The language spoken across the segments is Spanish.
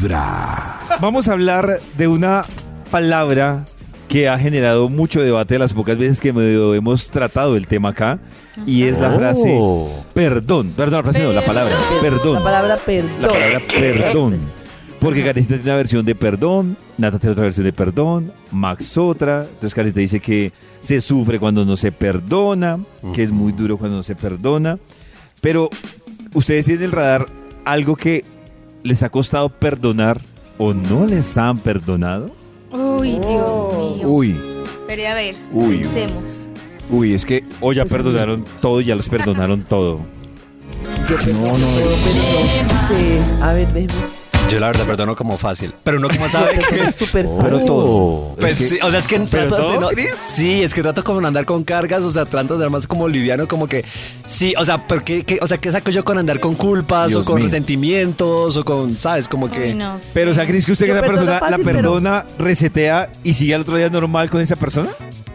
Vibra. Vamos a hablar de una palabra que ha generado mucho debate las pocas veces que medio hemos tratado el tema acá y es la frase perdón, perdón, la frase no, la palabra perdón. La palabra perdón. La palabra perdón. Porque Karencita tiene una versión de perdón, Nata tiene otra versión de perdón, Max otra. Entonces Karencita dice que se sufre cuando no se perdona, que es muy duro cuando no se perdona. Pero, ¿ustedes tienen el radar algo que les ha costado perdonar o no les han perdonado? Uy, Dios mío. Uy, Pero a ver, Uy. pensemos. uy, es que O ya Pues, perdonaron todo, ya los perdonaron todo. Todo, pero no sé. A ver, ven. Yo la verdad perdono como fácil. Pero uno como sabe que... perdono súper fácil. pero todo. Pues Es que- sí, o sea, es que trato todo, de no- Cris? Sí, es que trato como de andar con cargas, o sea, trato de andar más como liviano, como que sí, o sea, ¿por qué, qué- o sea, ¿qué saco yo con andar con culpas Dios o con mío. resentimientos o con, sabes, como que Uy, no sé. Pero, o sea, ¿crees que usted que esa persona la pero- perdona, resetea y sigue al otro día normal con esa persona?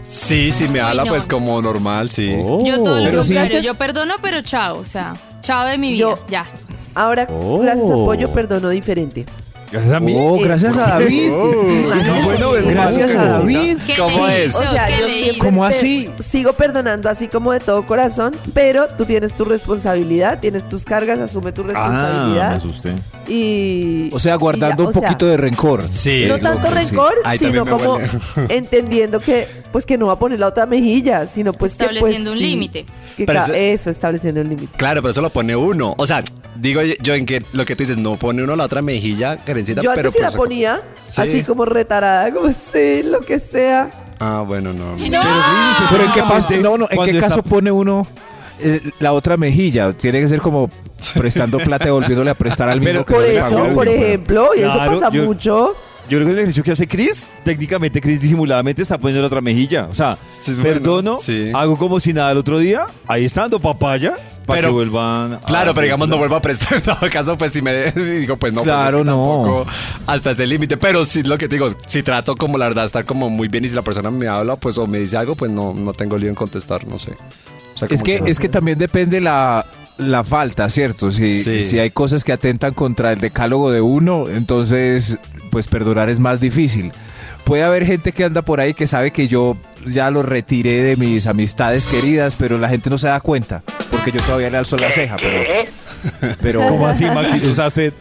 sí, sí me habla no. pues como normal, sí. Yo todo lo Pero sí- contrario, yo perdono, pero chao, o sea, chao de mi vida, Yo- ya. Ahora, Oh. gracias a Pollo, perdono diferente. Gracias a mí. Oh, gracias a David. No, bueno, es Gracias a. David. ¿Qué ¿Cómo es? O sea. ¿Cómo así? Sigo perdonando así como de todo corazón, pero tú tienes tu responsabilidad, tienes tus cargas, asume tu Ah, me responsabilidad asusté. y... O sea, guardando y un o sea, poquito de rencor. Sí. No tanto que rencor, sino me como entendiendo que pues que no va a poner la otra mejilla, sino pues que, pues, Estableciendo un sí, límite. Que Pero eso- eso, estableciendo un límite. Claro, pero eso lo pone uno. O sea, digo yo en que lo que tú dices, no pone uno la otra mejilla, Karencita, Yo pero antes sí la pues, ponía Sí. así como retarada, como sí, lo que sea. Ah, bueno, no. Pero en qué, pas- no, no, ¿en qué está- caso pone uno eh, la otra mejilla? Tiene que ser como prestando plata y volviéndole a prestar al mismo Pero que Por no le eso, pagó. por ejemplo, y eso pasa yo- mucho. Yo creo que el ejercicio que hace Chris, técnicamente Chris disimuladamente está poniendo la otra mejilla. O sea, Sí, bueno, perdono, sí. hago como si nada el otro día, ahí está dando papaya, para Pero- que vuelvan. a Claro, pero digamos, no vuelvo a prestar. En todo caso, pues si me digo, pues no, pues, Claro, es que no. tampoco hasta ese límite. Pero sí, lo que te digo, si trato como la verdad, estar como muy bien y si la persona me habla, pues o me dice algo, pues no, no tengo lío en contestar, no sé. O sea, Es que, es que también depende la, la falta, ¿cierto? Si, Sí. si hay cosas que atentan contra el decálogo de uno, entonces pues perdonar es más difícil. Puede haber gente que anda por ahí que sabe que yo ya lo retiré de mis amistades queridas, pero la gente no se da cuenta, porque yo todavía le alzo la ceja, pero... pero ¿Cómo así, Maxi? O sea, usted,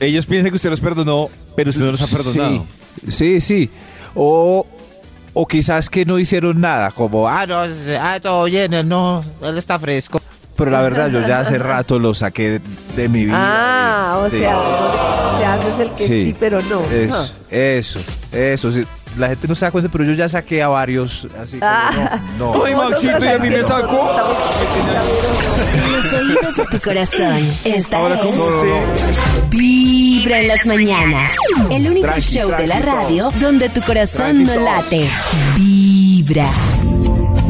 ellos piensan que usted los perdonó, pero usted no los ha perdonado. Sí, sí, sí. O, o quizás que no hicieron nada, como, ah, no, ah, todo bien, él no, él está fresco. Pero la verdad, yo ya hace rato lo saqué de, de mi vida. Ah, o de- sea, te haces el que sí, Sí. pero no. Eso, eso, eso. sí. La gente no se da cuenta, pero yo ya saqué a varios, así Ah. no, no. Ay, Maxito, y a mí me sacó. Los oídos de tu corazón. Esta Ahora, es ¿cómo usted? Vibra en las mañanas. El único show de la radio donde tu corazón no late. Vibra.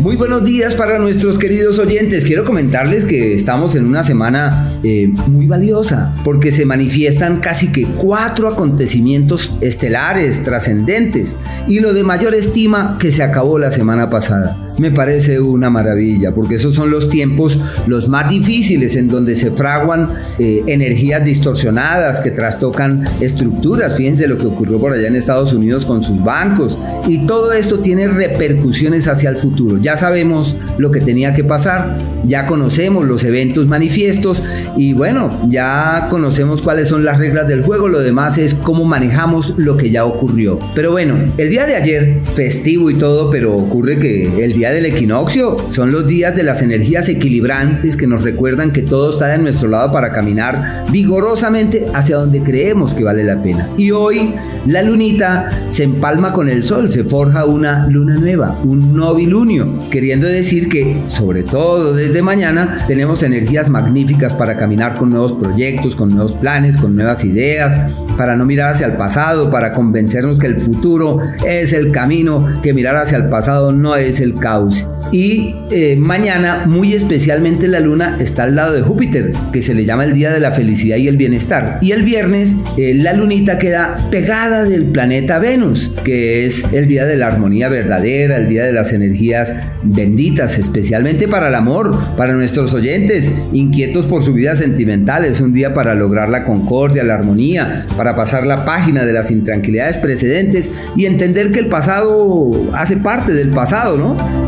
Muy buenos días para nuestros queridos oyentes. Quiero comentarles que estamos en una semana eh, muy valiosa porque se manifiestan casi que cuatro acontecimientos estelares, trascendentes y lo de mayor estima que se acabó la semana pasada. Me parece una maravilla porque esos son los tiempos los más difíciles en donde se fraguan eh, energías distorsionadas que trastocan estructuras. Fíjense lo que ocurrió por allá en Estados Unidos con sus bancos y todo esto tiene repercusiones hacia el futuro. Ya sabemos lo que tenía que pasar, ya conocemos los eventos manifiestos y bueno, ya conocemos cuáles son las reglas del juego, lo demás es cómo manejamos lo que ya ocurrió. Pero bueno, el día de ayer, festivo y todo, pero ocurre que el día del equinoccio son los días de las energías equilibrantes que nos recuerdan que todo está de nuestro lado para caminar vigorosamente hacia donde creemos que vale la pena. Y hoy la lunita se empalma con el sol, se forja una luna nueva, un novilunio, queriendo decir que, sobre todo desde mañana, tenemos energías magníficas para caminar con nuevos proyectos, con nuevos planes, con nuevas ideas, para no mirar hacia el pasado, para convencernos que el futuro es el camino, que mirar hacia el pasado no es el camino Y eh, mañana, muy especialmente, la luna está al lado de Júpiter, que se le llama el día de la felicidad y el bienestar. Y el viernes, eh, la lunita queda pegada del planeta Venus, que es el día de la armonía verdadera, el día de las energías benditas, especialmente para el amor, para nuestros oyentes, inquietos por su vida sentimental. Es un día para lograr la concordia, la armonía, para pasar la página de las intranquilidades precedentes y entender que el pasado hace parte del pasado, ¿no?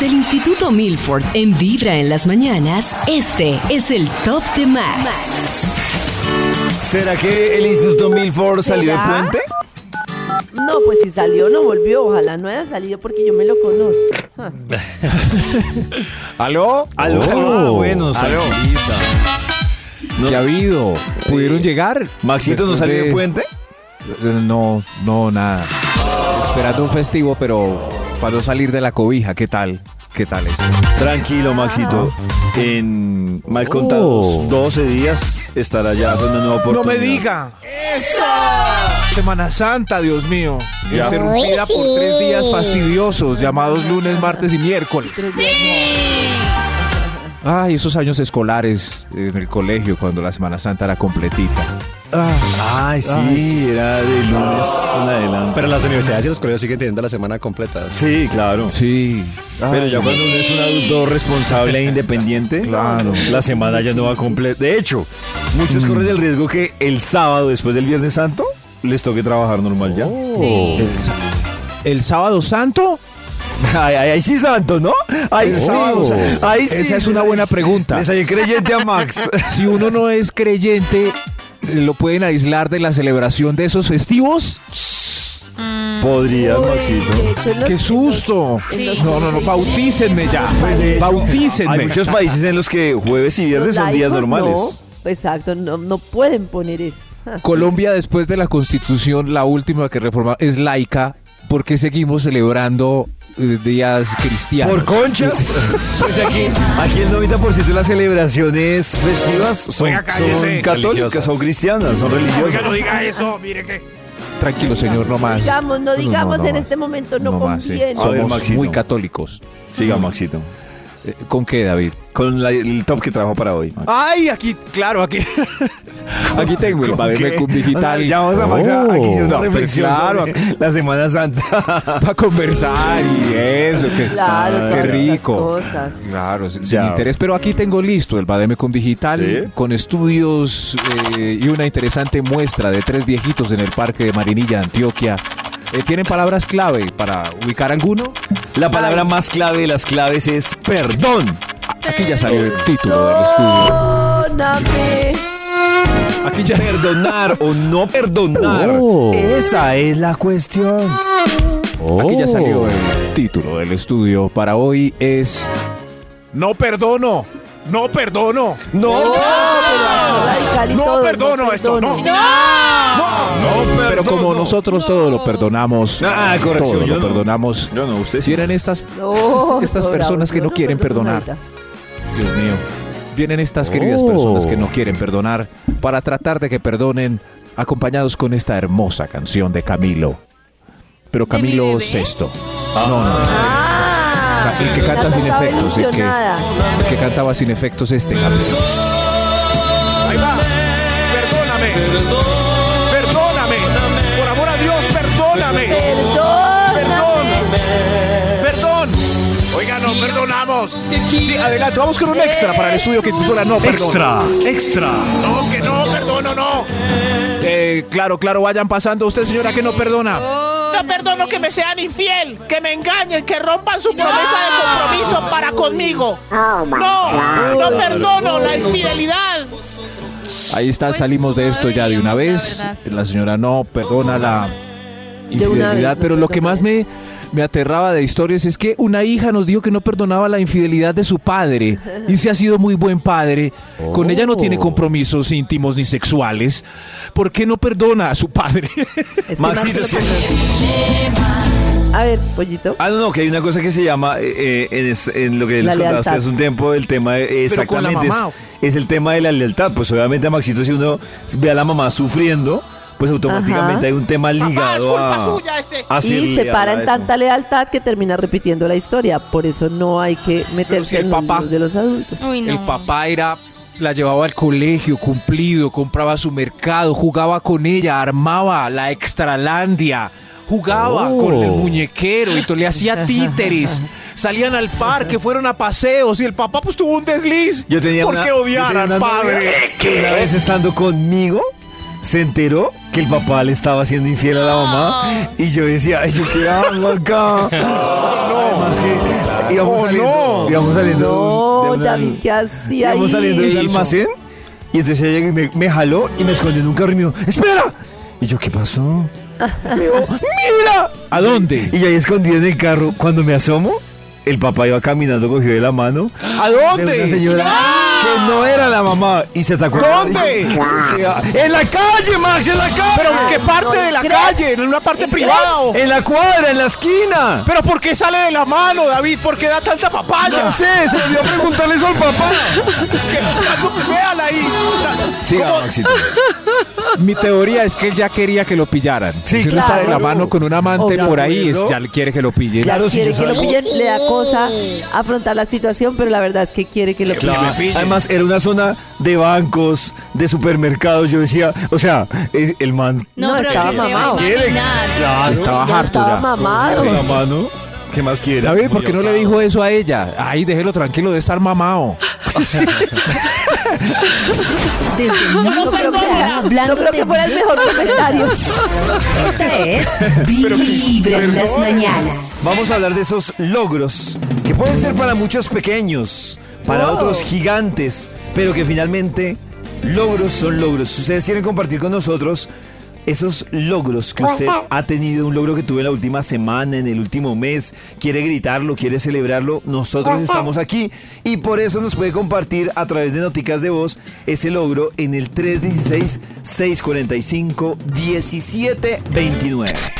Desde el Instituto Milford en Vibra en las mañanas, este es el Top de Max. ¿Será que el Instituto Milford salió de ¿Será? puente? No, pues si salió, no volvió. Ojalá no haya salido porque yo me lo conozco. Ah. ¿Aló? Aló, aló, bueno, ¿Aló? Sarita. ¿Qué ha habido? ¿Pudieron llegar? Maxito no salió de de- puente. No, no, nada. Esperando un festivo, pero para no salir de la cobija, ¿qué tal? ¿Qué tal esto? Tranquilo, Maxito. En mal contados 12 días estará ya con una nueva No oportunidad. me diga. ¡Eso! Semana Santa, Dios mío. Ya. Interrumpida por tres días fastidiosos llamados lunes, martes y miércoles. Ay, esos años escolares en el colegio cuando la Semana Santa era completita. Ah, Ay, sí, era de lunes en adelante. Pero las universidades y los colegios siguen teniendo la semana completa. Sí, claro. sí. Pero ya cuando uno es un adulto responsable e independiente, Claro. la semana ya no va completa. De hecho, muchos corren el riesgo que el sábado, después del Viernes Santo, les toque trabajar normal ya. Sí. El, el sábado santo. Ay, ay, ay, sí, santo, ¿no? Ay, sí. sábado. Ay, sí. Esa es una buena pregunta. Le salió creyente a Max. Si uno no es creyente, ¿lo pueden aislar de la celebración de esos festivos? Podría, Uy, Maxito. ¡Qué susto! No, no, no, bautícenme ya. Pues Bautícenme. Hay muchos países en los que jueves y viernes son días normales. No, exacto, no, no pueden poner eso. Colombia, después de la constitución, la última que reforma, es laica. porque seguimos celebrando eh, días cristianos? ¿Por conchas? Pues aquí, aquí el 90% de las celebraciones festivas son, Oiga, cállese. son católicas, son cristianas, son religiosas. diga eso, mire que. Tranquilo, señor, no más. Digamos, no No, digamos no en más. este momento no, más, sí. conviene. Somos muy católicos. Siga, Maxito. Eh, ¿Con qué, David? Con la- el top que trajo para hoy. Ay, aquí, claro, aquí. aquí tengo el ¿Con Bademe qué? Cum Digital. O sea, ya vamos a aquí una Oh, reflexión claro, sobre la Semana Santa. para conversar y eso. Que, Claro, Ah, qué rico. cosas. Claro, sin, Ya. sin interés. Pero aquí tengo listo el Bademecum Digital ¿Sí? con estudios eh, y una interesante muestra de tres viejitos en el Parque de Marinilla, Antioquia. Eh, ¿Tienen palabras clave para ubicar alguno? La palabra más clave de las claves es perdón. Aquí ya salió el título del estudio. Perdóname. Aquí ya. Perdonar o no perdonar. Oh. Esa es la cuestión. Aquí ya salió el título del estudio para hoy es No perdono, no perdono. No, No, No todo, perdono esto, no. No, Pero como nosotros todo lo perdonamos, Ah, pues corrección, todo yo lo no. perdonamos. No, usted sí. Vienen estas, No, Estas no, personas que yo no quieren perdono perdonar. nada. Dios mío, vienen estas queridas personas que no quieren perdonar para tratar de que perdonen, acompañados con esta hermosa canción de Camilo. Pero ¿De mi Camilo bebé? Sesto. No, no. Ah, El que canta sin efectos, el que, ilusionada. el que cantaba sin efectos este Camilo. Ahí va. Perdóname. Perdóname. Sí, adelante. Vamos con un extra para el estudio que titula No Perdono. extra. No, que no, perdono, no. Eh, claro, claro, vayan pasando. Usted, señora, que no perdona. No perdono que me sean infiel, que me engañen, que rompan su promesa de compromiso para conmigo. No, no perdono la infidelidad. Ahí está, Pues salimos de esto ya de una vez. la señora no perdona la infidelidad, pero lo que más me, me aterraba de historias es que una hija nos dijo que no perdonaba la infidelidad de su padre y se ha sido muy buen padre. Con ella no tiene Oh. compromisos íntimos ni sexuales. ¿Por qué no perdona a su padre? Es que Maxito, sí. A ver, pollito. Ah, no, no, que hay una cosa que se llama, eh, eh, en, es- en lo que les contaba a lealtad. ustedes un tiempo, el tema, de- exactamente, es, es el tema de la lealtad. Pues obviamente a Maxito, si uno ve a la mamá sufriendo, pues automáticamente Ajá. hay un tema Papá, es ligado culpa a... suya este. a Y se para en tanta lealtad que termina repitiendo la historia. Por eso no hay que meterse si el en los papá- de los adultos. Uy, no. El papá era, la llevaba al colegio, cumplido, compraba su mercado, jugaba con ella, armaba la extralandia, jugaba Oh. con el muñequero y le hacía títeres. Salían al parque, fueron a paseos y el papá pues tuvo un desliz. Yo tenía ¿Por una, qué odiar al padre? una vez estando conmigo se enteró que el papá le estaba haciendo infiel a la mamá y yo decía, ay, ¿yo qué hago acá? Además que íbamos Oh, saliendo, no. íbamos saliendo de No, David, ¿qué hacía ahí? íbamos saliendo de un ¿Qué hizo? almacén y entonces ella llegó y me, me jaló y me escondió en un carro y me dijo, ¡espera! Y yo, ¿qué pasó? Me dijo, ¡mira! ¿A dónde? Y yo ahí escondido en el carro, cuando me asomo, el papá iba caminando, cogió de la mano ¿A de dónde? una señora que no era la mamá y se atacó. ¿Dónde? En la calle, Max, en la calle. ¿Pero en qué parte de la ¿crees? calle? ¿En una parte privada o...? En la cuadra, en la esquina. ¿Pero por qué sale de la mano, David? ¿Por qué da tanta papaya? No sé, se me olvidó preguntarle eso al papá. Que- Véala ahí. Siga, ¿Cómo? Maxito. Mi teoría es que él ya quería que lo pillaran. Sí, si uno está de la claro. mano con un amante por ahí, es, ¿no? ya quiere que lo pillen. Claro, si quiere yo que lo pillen, le da cosa afrontar la situación, pero la verdad es que quiere que lo. Claro. Además, era una zona de bancos, de supermercados. Yo decía, o sea, es- el man No, No, pero estaba mamado. Claro. Estaba harto estaba ya. mamado. ¿Qué más quiere? David, ¿por qué no le dijo eso a ella? Ay, déjelo tranquilo de estar mamado. Desde que, temprano, no hablándote creo que fuera el mejor comentario. Esta es Vibra en las mañanas. Vamos a hablar de esos logros que pueden ser para muchos pequeños, para Wow. otros gigantes, pero que finalmente logros son logros. Si ustedes quieren compartir con nosotros esos logros que usted ha tenido, un logro que tuve en la última semana, en el último mes, quiere gritarlo, quiere celebrarlo, nosotros estamos aquí y por eso nos puede compartir a través de noticas de voz ese logro en el 316-645-1729.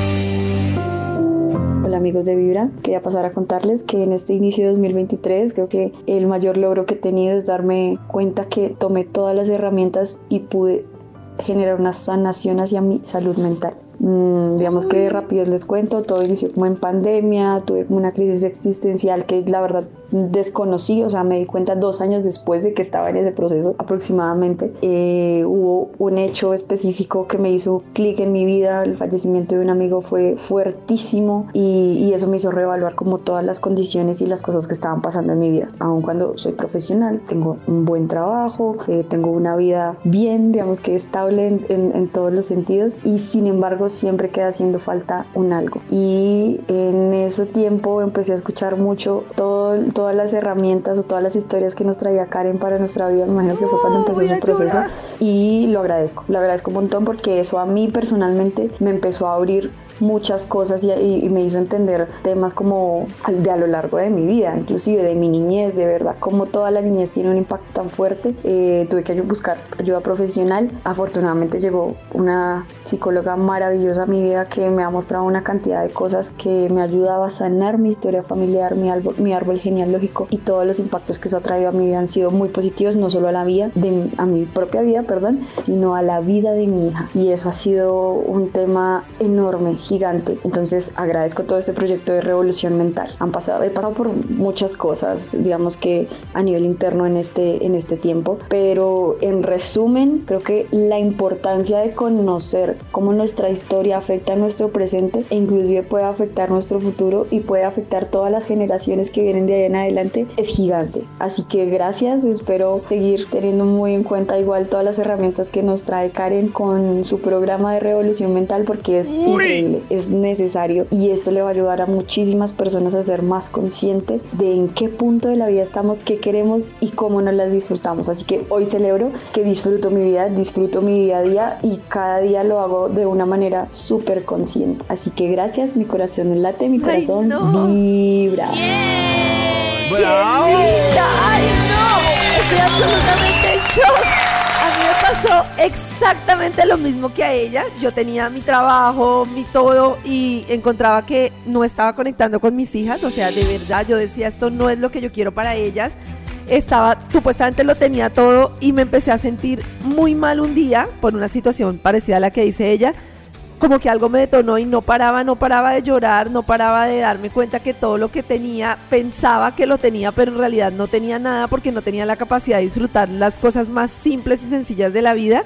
Hola amigos de Vibra, quería pasar a contarles que en este inicio de 2023 creo que el mayor logro que he tenido es darme cuenta que tomé todas las herramientas y pude generar una sanación hacia mi salud mental. Mm, digamos que rápido les cuento, todo inició como en pandemia, tuve como una crisis existencial que la verdad desconocí, o sea, me di cuenta dos años después de que estaba en ese proceso aproximadamente. Eh, hubo un hecho específico que me hizo clic en mi vida, el fallecimiento de un amigo fue fuertísimo y, y eso me hizo reevaluar como todas las condiciones y las cosas que estaban pasando en mi vida. Aun cuando soy profesional, tengo un buen trabajo, eh, tengo una vida bien, digamos que estable en, en- en todos los sentidos y sin embargo siempre queda haciendo falta un algo. Y en ese tiempo empecé a escuchar mucho todo, todas las herramientas o todas las historias que nos traía Karen para nuestra vida. Me imagino que fue cuando empezó su proceso y lo agradezco, lo agradezco un montón porque eso a mí personalmente me empezó a abrir muchas cosas y, me hizo entender temas como de a lo largo de mi vida, inclusive de mi niñez, de verdad, como toda la niñez tiene un impacto tan fuerte. Eh, tuve que buscar ayuda profesional. Afortunadamente llegó una psicóloga maravillosa a mi vida que me ha mostrado una cantidad de cosas que me ayudaba a sanar mi historia familiar, mi árbol, mi árbol genealógico y todos los impactos que eso ha traído a mi vida han sido muy positivos, no solo a la vida, de, a mi propia vida, perdón, sino a la vida de mi hija. Y eso ha sido un tema enorme, gigante. Entonces agradezco todo este proyecto de revolución mental. Han pasado, he pasado por muchas cosas, digamos que a nivel interno en este, en este tiempo, pero en resumen, creo que la importancia de conocer cómo nuestra historia afecta a nuestro presente e inclusive puede afectar nuestro futuro y puede afectar todas las generaciones que vienen de de ahí en adelante es gigante. Así que gracias, espero seguir teniendo muy en cuenta igual todas las herramientas que nos trae Karen con su programa de revolución mental porque es increíble, es necesario y esto le va a ayudar a muchísimas personas a ser más consciente de en qué punto de la vida estamos, qué queremos y cómo nos las disfrutamos. Así que hoy celebro que disfruto mi vida, disfruto mi día a día y cada día lo hago de una manera súper consciente. Así que gracias, mi corazón late, mi corazón vibra. ¡Bravo! ¡Ay, no! Estoy absolutamente en shock. Pasó exactamente lo mismo que a ella. Yo tenía mi trabajo, mi todo y encontraba que no estaba conectando con mis hijas. O sea, de verdad, yo decía, esto no es lo que yo quiero para ellas. Estaba, supuestamente lo tenía todo y me empecé a sentir muy mal un día por una situación parecida a la que dice ella como que algo me detonó y no paraba, no paraba de llorar, no paraba de darme cuenta que todo lo que tenía pensaba que lo tenía, pero en realidad no tenía nada porque no tenía la capacidad de disfrutar las cosas más simples y sencillas de la vida.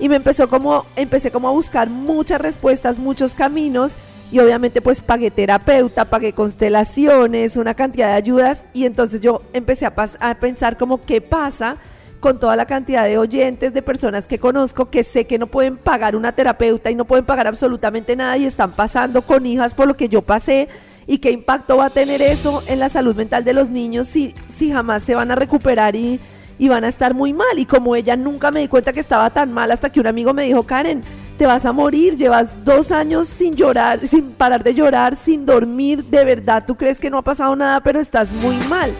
Y me empezó como, empecé como a buscar muchas respuestas, muchos caminos y obviamente pues pagué terapeuta, pagué constelaciones, una cantidad de ayudas y entonces yo empecé a, a pensar como qué pasa con toda la cantidad de oyentes, de personas que conozco que sé que no pueden pagar una terapeuta y no pueden pagar absolutamente nada y están pasando con hijas por lo que yo pasé y qué impacto va a tener eso en la salud mental de los niños si, si jamás se van a recuperar y, y van a estar muy mal. Y como ella nunca me di cuenta que estaba tan mal hasta que un amigo me dijo, Karen, te vas a morir, llevas dos años sin llorar, sin parar de llorar, sin dormir, de verdad, tú crees que no ha pasado nada, pero estás muy mal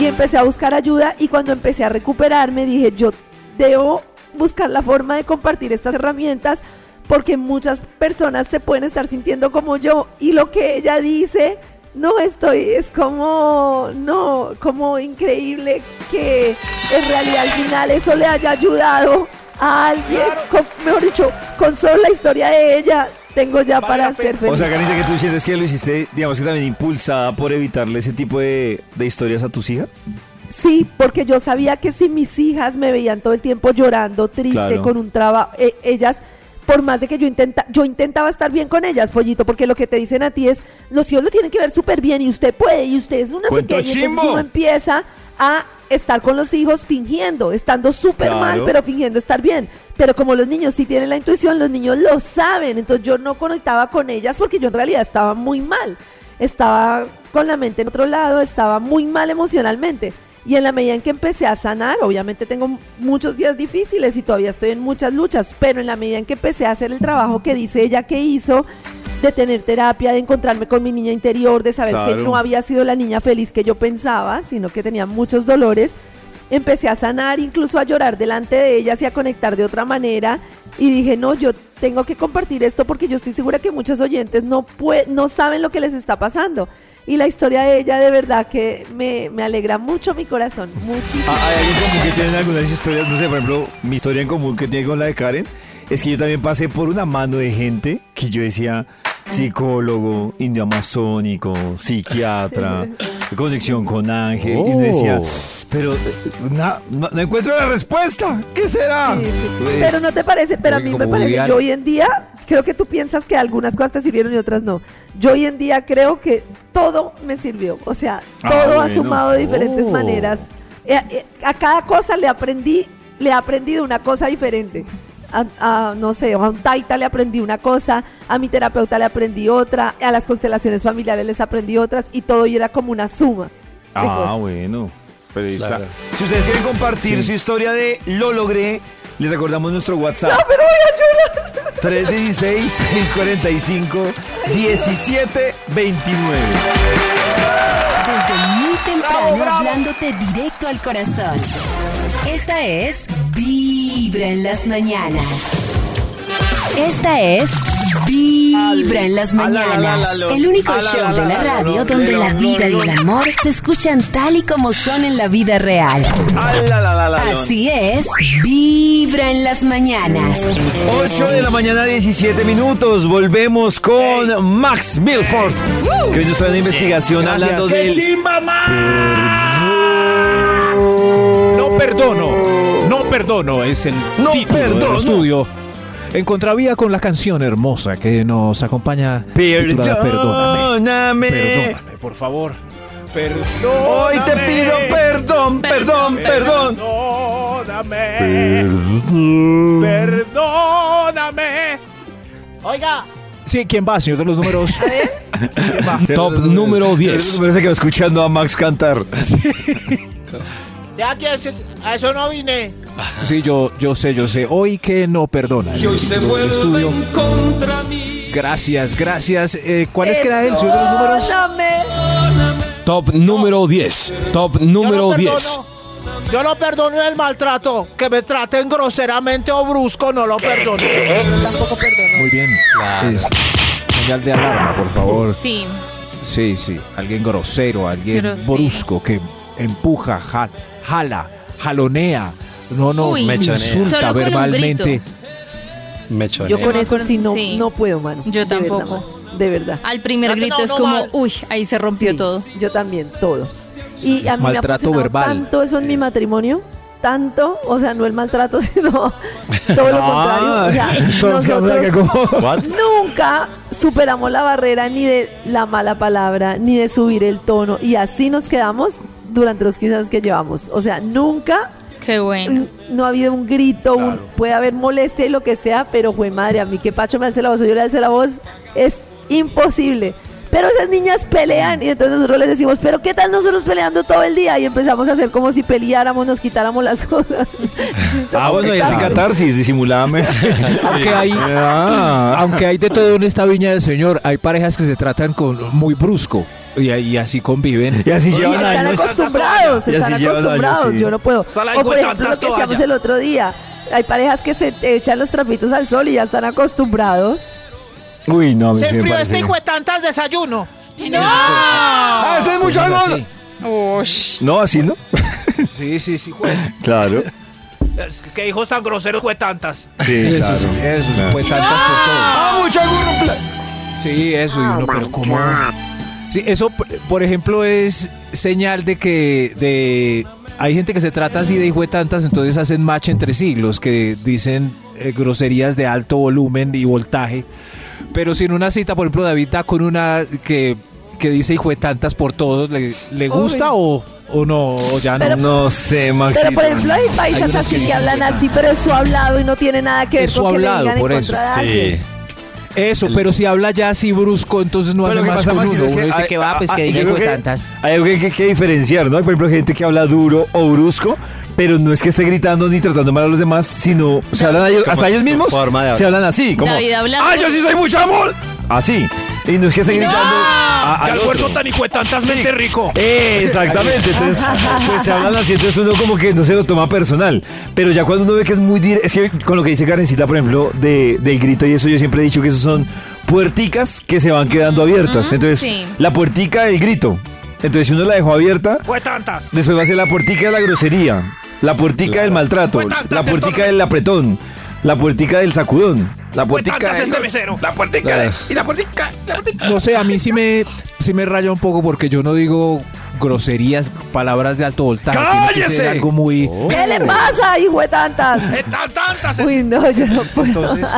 y empecé a buscar ayuda y cuando empecé a recuperarme dije, yo debo buscar la forma de compartir estas herramientas porque muchas personas se pueden estar sintiendo como yo y lo que ella dice, no estoy, es como, no, como increíble que en realidad al final eso le haya ayudado a alguien, con- mejor dicho, con solo la historia de ella, tengo ya para ser feliz. O sea, Carita, que tú sientes que lo hiciste, digamos que también impulsada por evitarle ese tipo de, de historias a tus hijas. Sí, porque yo sabía que si mis hijas me veían todo el tiempo llorando, triste, Claro. con un trabajo, eh, ellas, por más de que yo intenta, yo intentaba estar bien con ellas, pollito, porque lo que te dicen a ti es, los hijos lo tienen que ver súper bien y usted puede y usted es una Cuento qué", y entonces uno empieza a estar con los hijos fingiendo, estando súper Claro. mal, pero fingiendo estar bien. Pero como los niños sí tienen la intuición, los niños lo saben, entonces yo no conectaba con ellas porque yo en realidad estaba muy mal. Estaba con la mente en otro lado, estaba muy mal emocionalmente. Y en la medida en que empecé a sanar, obviamente tengo muchos días difíciles y todavía estoy en muchas luchas, pero en la medida en que empecé a hacer el trabajo que dice ella que hizo, de tener terapia, de encontrarme con mi niña interior, de saber que Claro. no había sido la niña feliz que yo pensaba, sino que tenía muchos dolores, empecé a sanar, incluso a llorar delante de ellas y a conectar de otra manera. Y dije, no, yo tengo que compartir esto porque yo estoy segura que muchos oyentes no, no saben lo que les está pasando. Y la historia de ella de verdad que me, me alegra mucho mi corazón, muchísimo. Ah, ¿Hay alguien común que tiene algunas historias? No sé, por ejemplo, mi historia en común que tiene con la de Karen es que yo también pasé por una mano de gente que yo decía psicólogo, indio amazónico, psiquiatra, conexión con ángel. Y me decía, pero na- no, no encuentro la respuesta. ¿Qué será? Sí, sí. Pues, Pero no te parece, pero a mí me parece, yo hoy en día, creo que tú piensas que algunas cosas te sirvieron y otras no. Yo hoy en día creo que todo me sirvió, o sea, Ah, todo ha sumado de diferentes Oh. maneras. Eh, eh, A, cada cosa le aprendí, le he aprendido una cosa diferente. A, a, no sé, a un taita le aprendí una cosa, a mi terapeuta le aprendí otra, a las constelaciones familiares les aprendí otras y todo y era como una suma. de Ah, cosas. bueno. Pero ahí está. Claro. Si ustedes quieren compartir su historia de lo logré, les recordamos nuestro WhatsApp. No, pero voy a llorar. 316-645-1729. Desde muy temprano bravo. hablándote directo al corazón. Esta es Vibra en las mañanas. Esta es Vibra en las mañanas. El único show de la radio donde la vida y el amor se escuchan tal y como son en la vida real. Así es, Vibra en las mañanas. 8 de la mañana, 17 minutos. Volvemos con Max Milford, que hoy nos trae una investigación hablando ¡Qué del. chimba más! No perdono, no perdono es el No título perdono. del estudio. En contravía con la canción hermosa que nos acompaña Perdóname. Perdóname. Perdóname, por favor. Hoy te pido perdón, perdón, perdón. Perdóname. Perdóname. Oiga, Sí, ¿quién va, señor de los números? ¿quién va? Top número 10. Me se quedó escuchando a Max cantar. Ya que a eso no vine. Sí, yo, yo sé, yo sé. Hoy que no perdona. Y hoy se vuelve contra mí. Gracias, gracias. Eh, ¿Cuál es que era el señor de los números? Perdóname. Top número 10. Top número no 10. perdono. Yo no perdono el maltrato. Que me traten groseramente o brusco, no lo perdono. Tampoco perdono. Muy bien. Es señal de alarma, por favor. Sí. Sí, sí. Alguien grosero, alguien Grosero. brusco que empuja, ja- jala, jalonea. No, no, Uy. Mechonea. insulta verbalmente. Me Yo con me eso sí no, sí. no puedo, mano. Yo De verdad, tampoco. mano. De verdad. Al primer grito no, es como, mal. uy, ahí se rompió Sí, todo. Yo también, todo. Y a mí me ha Maltrato funcionado verbal. tanto eso en mi matrimonio, tanto, o sea, no el maltrato, sino todo lo contrario. O sea, nosotros nunca superamos la barrera ni de la mala palabra, ni de subir el tono, y así nos quedamos durante los 15 años que llevamos. O sea, nunca Qué bueno. no ha habido un grito, un- puede haber molestia y lo que sea, pero fue madre, a mí que Pacho me alce la voz o yo le alce la voz, es imposible. Pero esas niñas pelean y entonces nosotros les decimos, pero ¿qué tal nosotros peleando todo el día? Y empezamos a hacer como si peleáramos, nos quitáramos las cosas. Ah, bueno, y así catarsis, disimuladamente. Aunque hay, Ah. aunque hay de todo en esta viña del Señor, hay parejas que se tratan con muy brusco y, y así conviven. Y así Y llevan están años. acostumbrados, Y así están acostumbrados, años, sí. yo no puedo. O por ejemplo lo que hacíamos el otro día, hay parejas que se echan los trapitos al sol y ya están acostumbrados. Uy, no, mí Se me enfrió este hijo de tantas desayuno. Ah, esto es mucho. Ush. No, así no. Sí, sí, sí, juez. Claro. Es que qué hijos tan groseros fue tantas. Sí, Eso, claro. sí, eso, sí, Claro. fue tantas por todo. Ah, mucho alcohol. Sí, eso, y uno, pero ¿cómo? Sí, eso, por ejemplo, es señal de que de hay gente que se trata así de hijo de tantas, entonces hacen match entre sí, los que dicen eh, groserías de alto volumen y voltaje. Pero si en una cita, por ejemplo, David da con una que, que dice hijo de tantas por todos, ¿le, le gusta o, o no? O ya no. Pero- No sé, Maxito. Pero por ejemplo hay paisas unas así que que, hablan así, pero es su hablado y no tiene nada que ver Es su con que le hablado, digan por eso. Sí. Eso, pero si habla ya así brusco, entonces no Pero hace más con uno. es que Uno dice hay- que va, pues ah, que ah, diga tantas. Hay algo que, que- que diferenciar, ¿no? Por ejemplo, gente que habla duro o brusco, pero no es que esté gritando ni tratando mal a los demás, sino se hablan a ellos, hasta ellos mismos se hablan así, como ¡Ah, yo sí soy mucho amor! Así. Y no es que esté gritando a- ¡Qué al almuerzo tan hijo de tantas mente rico! Eh, exactamente, entonces pues se hablan así, entonces uno como que no se lo toma personal, pero ya cuando uno ve que es muy directo, es que con lo que dice Karencita, por ejemplo, de, del grito y eso, yo siempre he dicho que esos son puerticas que se van quedando abiertas, Ujú, entonces sí. la puertica del grito, entonces si uno la dejó abierta, Fue tantas. después va a ser la puertica de la grosería, la puertica del maltrato, tantas la puertica del apretón, la puertica del sacudón, la puertica este mesero. la puertica de- y la puertica, la puertica. No sé, a mí sí me, sí me raya un poco porque yo no digo groserías, palabras de alto voltaje. Tiene que ser ¡Cállese! algo muy... ¿Qué le pasa, hijo de tantas? Tan- tantas. Uy, no, yo no puedo. Entonces,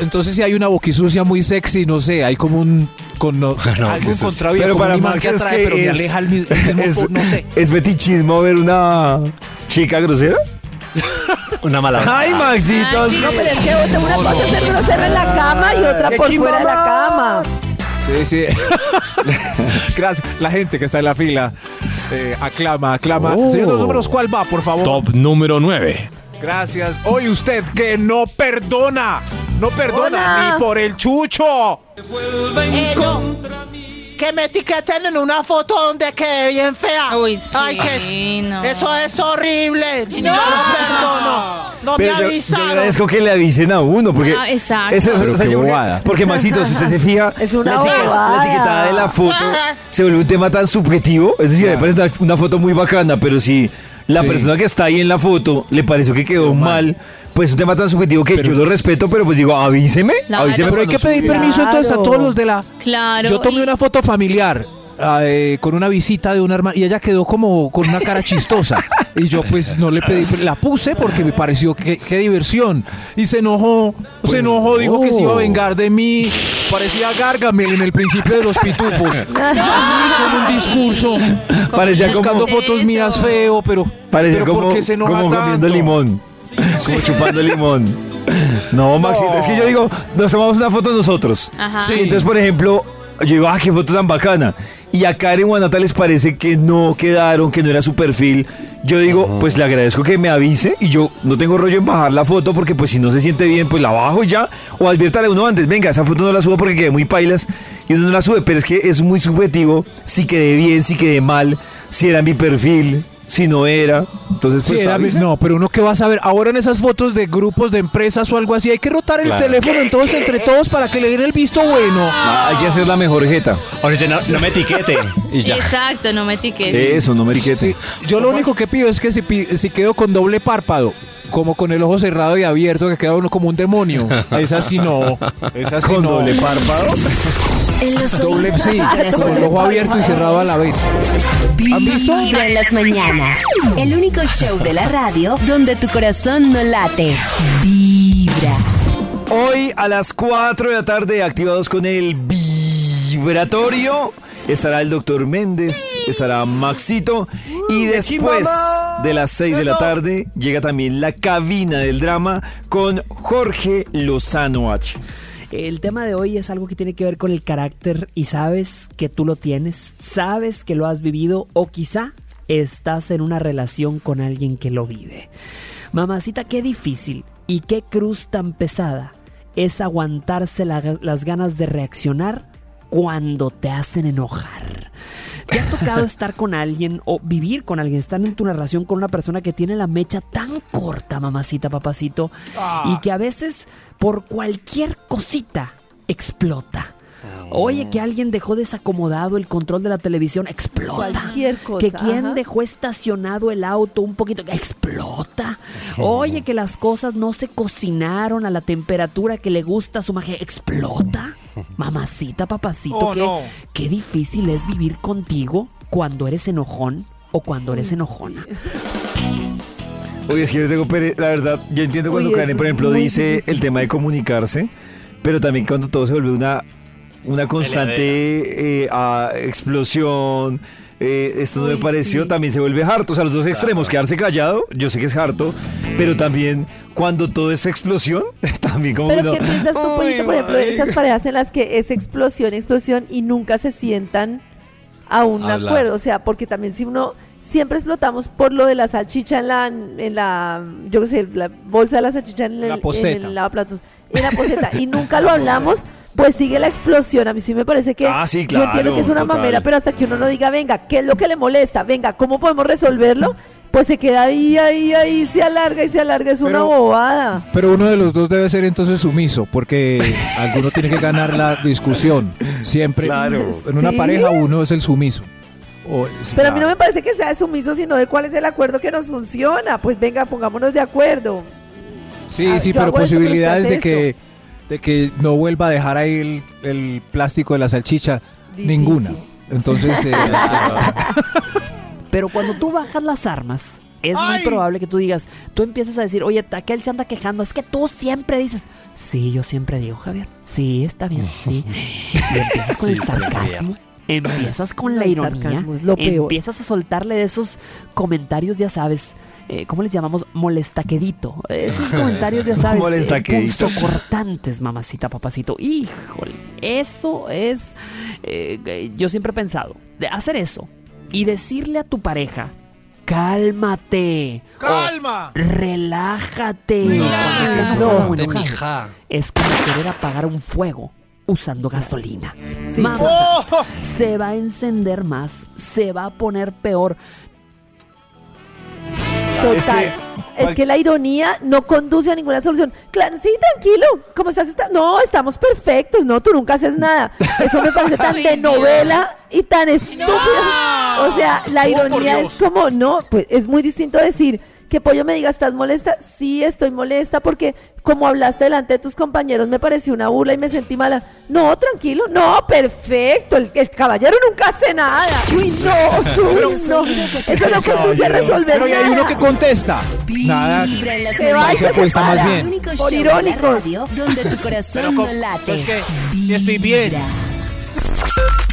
entonces si hay una boquisucia muy sexy, no sé, hay como un... Con, no, algo en contravía, Pero para Max que es atrae, que pero me es- aleja al mismo, es, no sé. ¿Es fetichismo ver una chica grosera? Una mala. Ay, Maxito. No, pero es que una cosa es ser grosero en la cama y otra ¡Qué por fuera de la cama. Sí, sí. Gracias. La gente que está en la fila eh, aclama, aclama. Oh. Señor de los números, ¿cuál va, por favor? Top número 9. Gracias. Hoy usted que no perdona. No perdona Hola. ni por el chucho. Eh, no. Que me etiqueten en una foto donde quede bien fea. Uy, sí, Ay, que es- no. Eso es horrible. No, lo perdono. No Pero me yo, yo avisaron. agradezco que le avisen a uno, porque... Ah, exacto. ese es- Pero o sea, qué yo creo que- bobada. porque Maxito, si usted se fija, Es una la, bobada. la etiquetada de la foto se vuelve un tema tan subjetivo. Es decir, me parece una, una foto muy bacana, pero si la Sí. persona que está ahí en la foto le pareció que quedó mal, pues es un tema tan subjetivo que Pero- yo lo respeto, pero pues digo, avíseme. Claro. avíseme Pero hay que pedir permiso entonces a todos los de la... Claro. Yo tomé y- una foto familiar eh, con una visita de una hermana y ella quedó como con una cara chistosa. Y yo pues no le pedí, la puse porque me pareció que qué diversión. Y se enojó, se enojó, dijo que se iba a vengar de mí. Parecía Gargamel en el principio de los pitufos. Con un discurso. Parecía como- buscando fotos mías feo, pero, Parecía pero como, ¿por qué se enoja como comiendo limón. Como chupando limón. No, Maxito, es que yo digo, nos tomamos una foto nosotros. Ajá. Sí. Entonces, por ejemplo, yo digo, ah, qué foto tan bacana. Y a Karen o a Nata les parece que no quedaron, que no era su perfil. Yo digo, pues le agradezco que me avise y yo no tengo rollo en bajar la foto porque pues si no se siente bien, pues la bajo ya. O adviértale a uno antes, venga, esa foto no la subo porque quedé muy pailas y uno no la sube. Pero es que es muy subjetivo si quedé bien, si quedé mal, si era mi perfil, si no era. Entonces, Sí, pues era mi- avisa. no, pero uno que va a saber, ahora en esas fotos de grupos de empresas o algo así, hay que rotar el Claro. teléfono entonces entre todos para que le den el visto bueno. Ah, hay que hacer la mejor jeta. O dice, no, no me etiquete. Y ya. Exacto, no me etiquetes. Eso, no me etiquete. Sí, yo lo único que pido es que si, si quedo con doble párpado, como con el ojo cerrado y abierto, que queda uno como un demonio. Esa sí no. Esa sí Con no. doble párpado. En los Doble sí, con el ojo abierto y cerrado a la vez. ¿Han visto? Vibra en las mañanas. El único show de la radio donde tu corazón no late. Vibra. Hoy a las 4 de la tarde, activados con el vibratorio, estará el doctor Méndez, estará Maxito y después de las 6 de la tarde llega también la cabina del drama con Jorge Lozano H. El tema de hoy es algo que tiene que ver con el carácter y sabes que tú lo tienes, sabes que lo has vivido o quizá estás en una relación con alguien que lo vive. Mamacita, qué difícil y qué cruz tan pesada es aguantarse la- las ganas de reaccionar cuando te hacen enojar. ¿Te ha tocado estar con alguien o vivir con alguien, estar en tu relación con una persona que tiene la mecha tan corta, mamacita, papacito, y que a veces por cualquier cosita explota? Oye, que alguien dejó desacomodado el control de la televisión, explota. Cualquier cosa, Que quien ajá. dejó estacionado el auto un poquito, explota. Oye, que las cosas no se cocinaron a la temperatura que le gusta a su magia, explota. Mamacita, papacito, Oh, qué, no. qué difícil es vivir contigo cuando eres enojón o cuando eres enojona. Oye, es que yo tengo la verdad, yo entiendo cuando Uy, Karen, por ejemplo, dice difícil. el tema de comunicarse, pero también cuando todo se vuelve una, una constante eh, ah, explosión. eh, esto no me pareció, sí. también se vuelve harto. O sea, los dos extremos, quedarse callado, yo sé que es harto, pero también cuando todo es explosión, también como Pero uno, ¿qué piensas tú, "Uy, Pollito, por ejemplo, de esas marica". parejas en las que es explosión, explosión y nunca se sientan a un Hablar. acuerdo? O sea, porque también si uno siempre explotamos por lo de la salchicha en la, en la yo qué sé, la bolsa de la salchicha en el, La en poseta. el lavaplatos, en la poseta, y nunca lo hablamos, pues sigue la explosión. A mí sí me parece que Ah, sí, yo entiendo claro, que es una total. mamera, pero hasta que uno no diga, venga, ¿qué es lo que le molesta? Venga, ¿cómo podemos resolverlo? Pues se queda ahí, ahí, ahí, se alarga y se alarga, es una bobada. Pero uno de los dos debe ser entonces sumiso, porque alguno tiene que ganar la discusión. Siempre. Claro. En una Sí. pareja uno es el sumiso. O- Pero a mí no me parece que sea sumiso, sino de cuál es el acuerdo que nos funciona. Pues venga, pongámonos de acuerdo. Sí, Ah, sí, pero posibilidades de que, de que no vuelva a dejar ahí el, el plástico de la salchicha, Difícil. ninguna. Entonces, eh, Pero cuando tú bajas las armas, es muy probable que tú digas, tú empiezas a decir, oye, aquel se anda quejando, es que tú siempre dices, sí, yo siempre digo, Javier, sí, está bien, sí. Y empiezas con el sarcasmo, empiezas con No, la ironía, lo peor. empiezas a soltarle de esos comentarios, ya sabes, eh, ¿cómo les llamamos? Molestaquedito. Esos comentarios, ya sabes, eh, Molestaquedito. cortantes, mamacita, papacito. Híjole, eso es, eh, yo siempre he pensado, de hacer eso y decirle a tu pareja, cálmate. o ¡Calma! relájate. No, enojado o de enojada. mija. Es como querer apagar un fuego usando gasolina. Sí. Mamá, ¡Oh! se va a encender más, se va a poner peor. Total. Ese- Es que la ironía no conduce a ninguna solución. Claro, sí, tranquilo. ¿Cómo estás? Está- No, estamos perfectos. No, tú nunca haces nada. Eso me parece tan de novela y tan estúpido. O sea, la Oh, ironía es como, no, pues es muy distinto decir que Pollo me diga, ¿estás molesta? Sí, estoy molesta porque como hablaste delante de tus compañeros me pareció una burla y me sentí mala. No, tranquilo, no, perfecto, el, el caballero nunca hace nada. Uy, no, uy, no. Eso no conduce a resolver Pero hay uno que contesta. Nada. Se va y se acuesta más bien. El único Por irónicos. radio donde tu corazón no late. Es que estoy bien.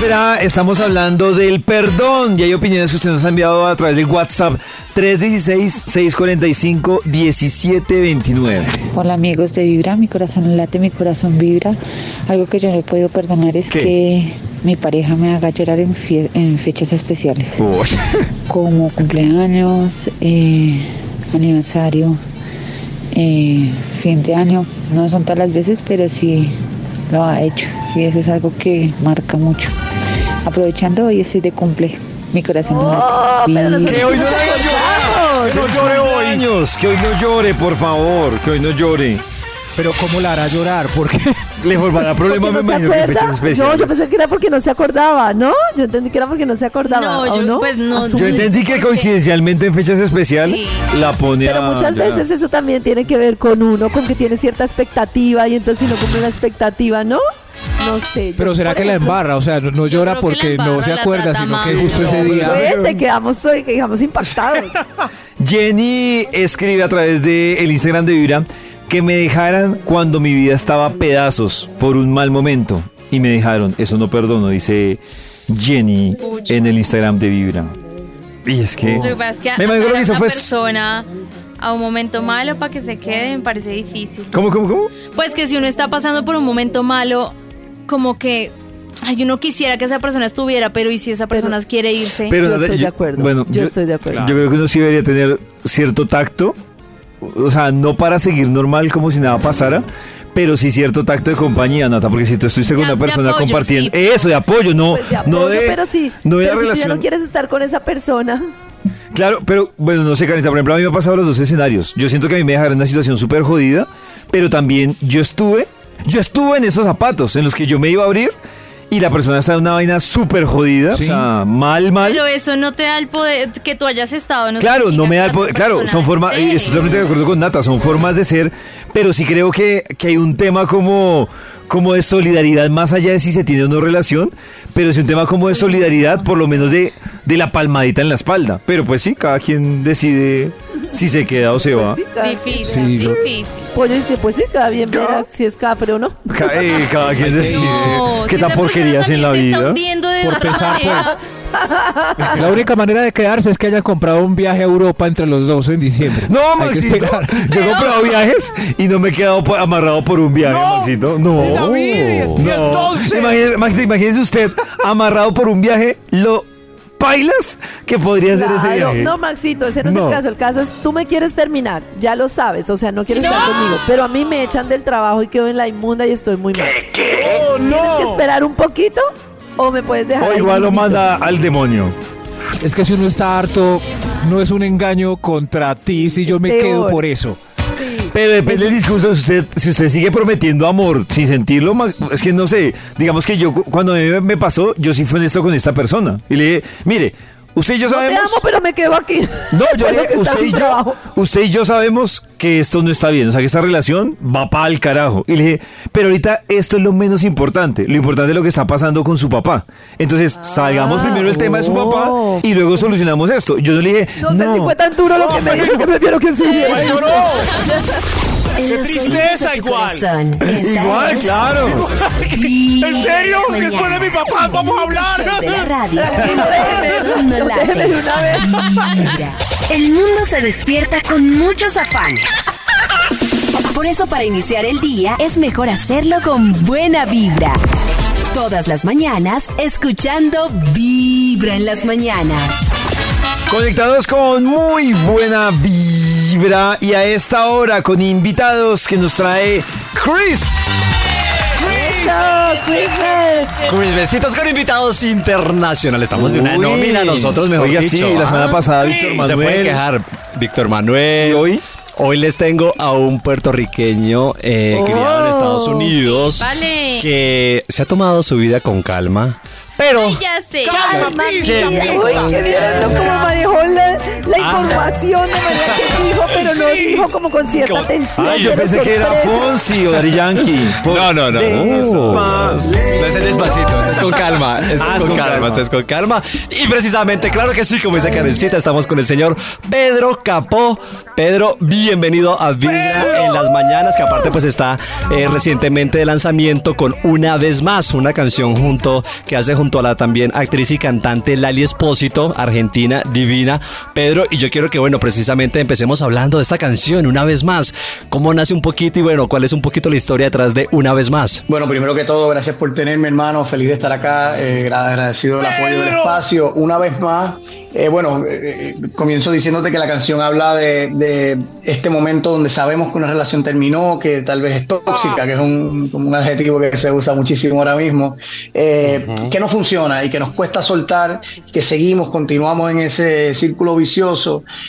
Vibra estamos hablando del perdón y hay opiniones que usted nos ha enviado a través del WhatsApp 316-645-1729. Hola amigos de Vibra, mi corazón late, mi corazón vibra. Algo que yo no he podido perdonar es ¿Qué? que mi pareja me haga llorar en, fie- en fechas especiales, como cumpleaños, eh, aniversario, eh, fin de año. No son todas las veces, pero sí lo ha hecho y eso es algo que marca mucho. Aprovechando hoy estoy de cumple, mi corazón Oh, late. pero Vibra. Que hoy no llorar. Que no llore hoy. Años, que hoy no llore, por favor. Que hoy no llore. Pero ¿cómo la hará llorar? Porque Le formará problema, ¿Porque me no se imagino que fechas No, especiales. yo pensé que era porque no se acordaba, ¿no? Yo entendí que era porque no se acordaba. No, ¿o yo- no? pues no. Yo entendí que coincidencialmente en fechas especiales Sí. la pone Pero a muchas llorar. veces eso también tiene que ver con uno, con que tiene cierta expectativa y entonces si no cumple la expectativa, ¿no? No sé. yo, Pero será que la ejemplo, embarra, o sea, no, no llora la porque no se la acuerda, sino mal. que justo ese día. Pues, te quedamos, hoy, quedamos impactados. Jenny escribe a través de el Instagram de Vibra que me dejaran cuando mi vida estaba a pedazos por un mal momento y me dejaron. Eso no perdono, dice Jenny en el Instagram de Vibra. Y es que Lo que pasa es que me imagino lo que hizo una fue persona a un momento malo para que se quede me parece difícil. ¿Cómo cómo cómo? Pues que si uno está pasando por un momento malo, como que ay, uno quisiera que esa persona estuviera, pero ¿y si esa persona quiere irse? Pero Yo estoy de acuerdo, Bueno, yo estoy de acuerdo. Yo creo que uno sí debería tener cierto tacto, o sea, no para seguir normal como si nada pasara, pero sí cierto tacto de compañía, Nata, porque si tú estuviste con una persona apoyo, compartiendo, sí. eso de apoyo, no, Pues de no apoyo, de, pero sí, no de la pero si tú ya relación. no quieres estar con esa persona. Claro, pero bueno, no sé, Carita, por ejemplo, a mí me ha pasado los dos escenarios. Yo siento que a mí me dejaron en una situación súper jodida, pero también yo estuve, yo estuve en esos zapatos en los que yo me iba a abrir y la persona está en una vaina súper jodida, Sí. o sea, mal, mal. Pero eso no te da el poder que tú hayas estado. No Claro, no me da el poder. Claro, son formas. Estoy totalmente de acuerdo con Nata, son formas de ser, pero sí creo que, que hay un tema como, como de solidaridad más allá de si se tiene o no relación, pero es un tema como de solidaridad, por lo menos de, de la palmadita en la espalda. Pero pues sí, cada quien decide si se queda o se va. Pues Difícil, Sí, yo- difícil. pollo dice, pues sí, cada bien verá si es cafre o no. Ca- eh, Cada, quien decide No, qué si tan esa porquerías en la también se está vida. hundiendo de Por otra pesar, manera. La única manera de quedarse es que hayan comprado un viaje a Europa entre los dos en diciembre. No, Hay que Maxito, esperar. yo he comprado viajes y no me he quedado po- amarrado por un viaje, No. Maxito. No, David, y no. entonces- Imagínese, Maxito, imagínese usted amarrado por un viaje, lo pailas que podría ser ese viaje. no, Maxito, ese no, No. es el caso. El caso es tú me quieres terminar, ya lo sabes, o sea, no quieres estar conmigo, pero a mí me echan del trabajo y quedo en la inmunda y estoy muy mal. Oh, ¿Tienes que no. esperar un poquito o me puedes dejar o igual lo manda al demonio. Es que si uno está harto, no es un engaño contra ti si yo me Peor. quedo por eso. Pero depende del discurso. Usted, si usted sigue prometiendo amor sin sentirlo, es que no sé. Digamos que yo, cu- cuando me pasó, yo sí fui honesto con esta persona. Y le dije, mire, usted y yo No te sabemos. amo, pero me quedo aquí. No, yo le usted y yo, usted y yo sabemos que esto no está bien, o sea que esta relación va para el carajo. Y le dije, pero ahorita esto es lo menos importante, lo importante es lo que está pasando con su papá. Entonces, salgamos primero el tema de su papá y luego solucionamos esto. Yo no le dije, No, sé si fue tan duro lo que me dijo que prefiero que subiera. ¡Qué tristeza igual! igual, es claro. ¿En serio? las Después de mi papá, vamos a hablar. de la radio. El mundo se despierta con muchos afanes. Por eso para iniciar el día es mejor hacerlo con buena vibra. Todas las mañanas escuchando Vibra en las mañanas. Conectados con muy buena vibra. Vibra y a esta hora con invitados que nos trae Chris. Chris, besitos con invitados internacionales. Estamos de una Uy. nómina nosotros, mejor Oiga, dicho. sí, la semana Ah, pasada. Víctor Se pueden Manuel. quejar. Víctor Manuel. ¿Y hoy? Hoy les tengo a un puertorriqueño eh, criado en Estados Unidos Vale. que se ha tomado su vida con calma, pero Ya sé. Calma, ¿Qué? Uy, que vieron ¿no? cómo manejó la. Información de manera que dijo, pero no dijo como con cierta Como- atención. Ay, yo pero pensé que era sorpresa. Fonsi o Daddy Yankee. Por- No, no, no. No es el despacito, esto es con calma, esto Ah, con con calma, calma. esto es con calma. Y precisamente, claro que sí, como dice Karencita, estamos con el señor Pedro Capó. Pedro, bienvenido a Vibra en las mañanas, que aparte pues está eh, recientemente de lanzamiento con Una vez más, una canción junto que hace junto a la también actriz y cantante Lali Espósito, argentina, divina. Pedro, y yo quiero que bueno, precisamente empecemos hablando de esta canción Una vez más. ¿Cómo nace un poquito y bueno, cuál es un poquito la historia detrás de Una vez más? Bueno, primero que todo, gracias por tenerme, hermano. Feliz de estar acá. eh, agradecido del apoyo del espacio. Una vez más, eh, bueno, eh, comienzo diciéndote que la canción habla de, de este momento donde sabemos que una relación terminó, que tal vez es tóxica, que es un, como un adjetivo que se usa muchísimo ahora mismo, eh, que no funciona y que nos cuesta soltar, que seguimos, continuamos en ese círculo vicioso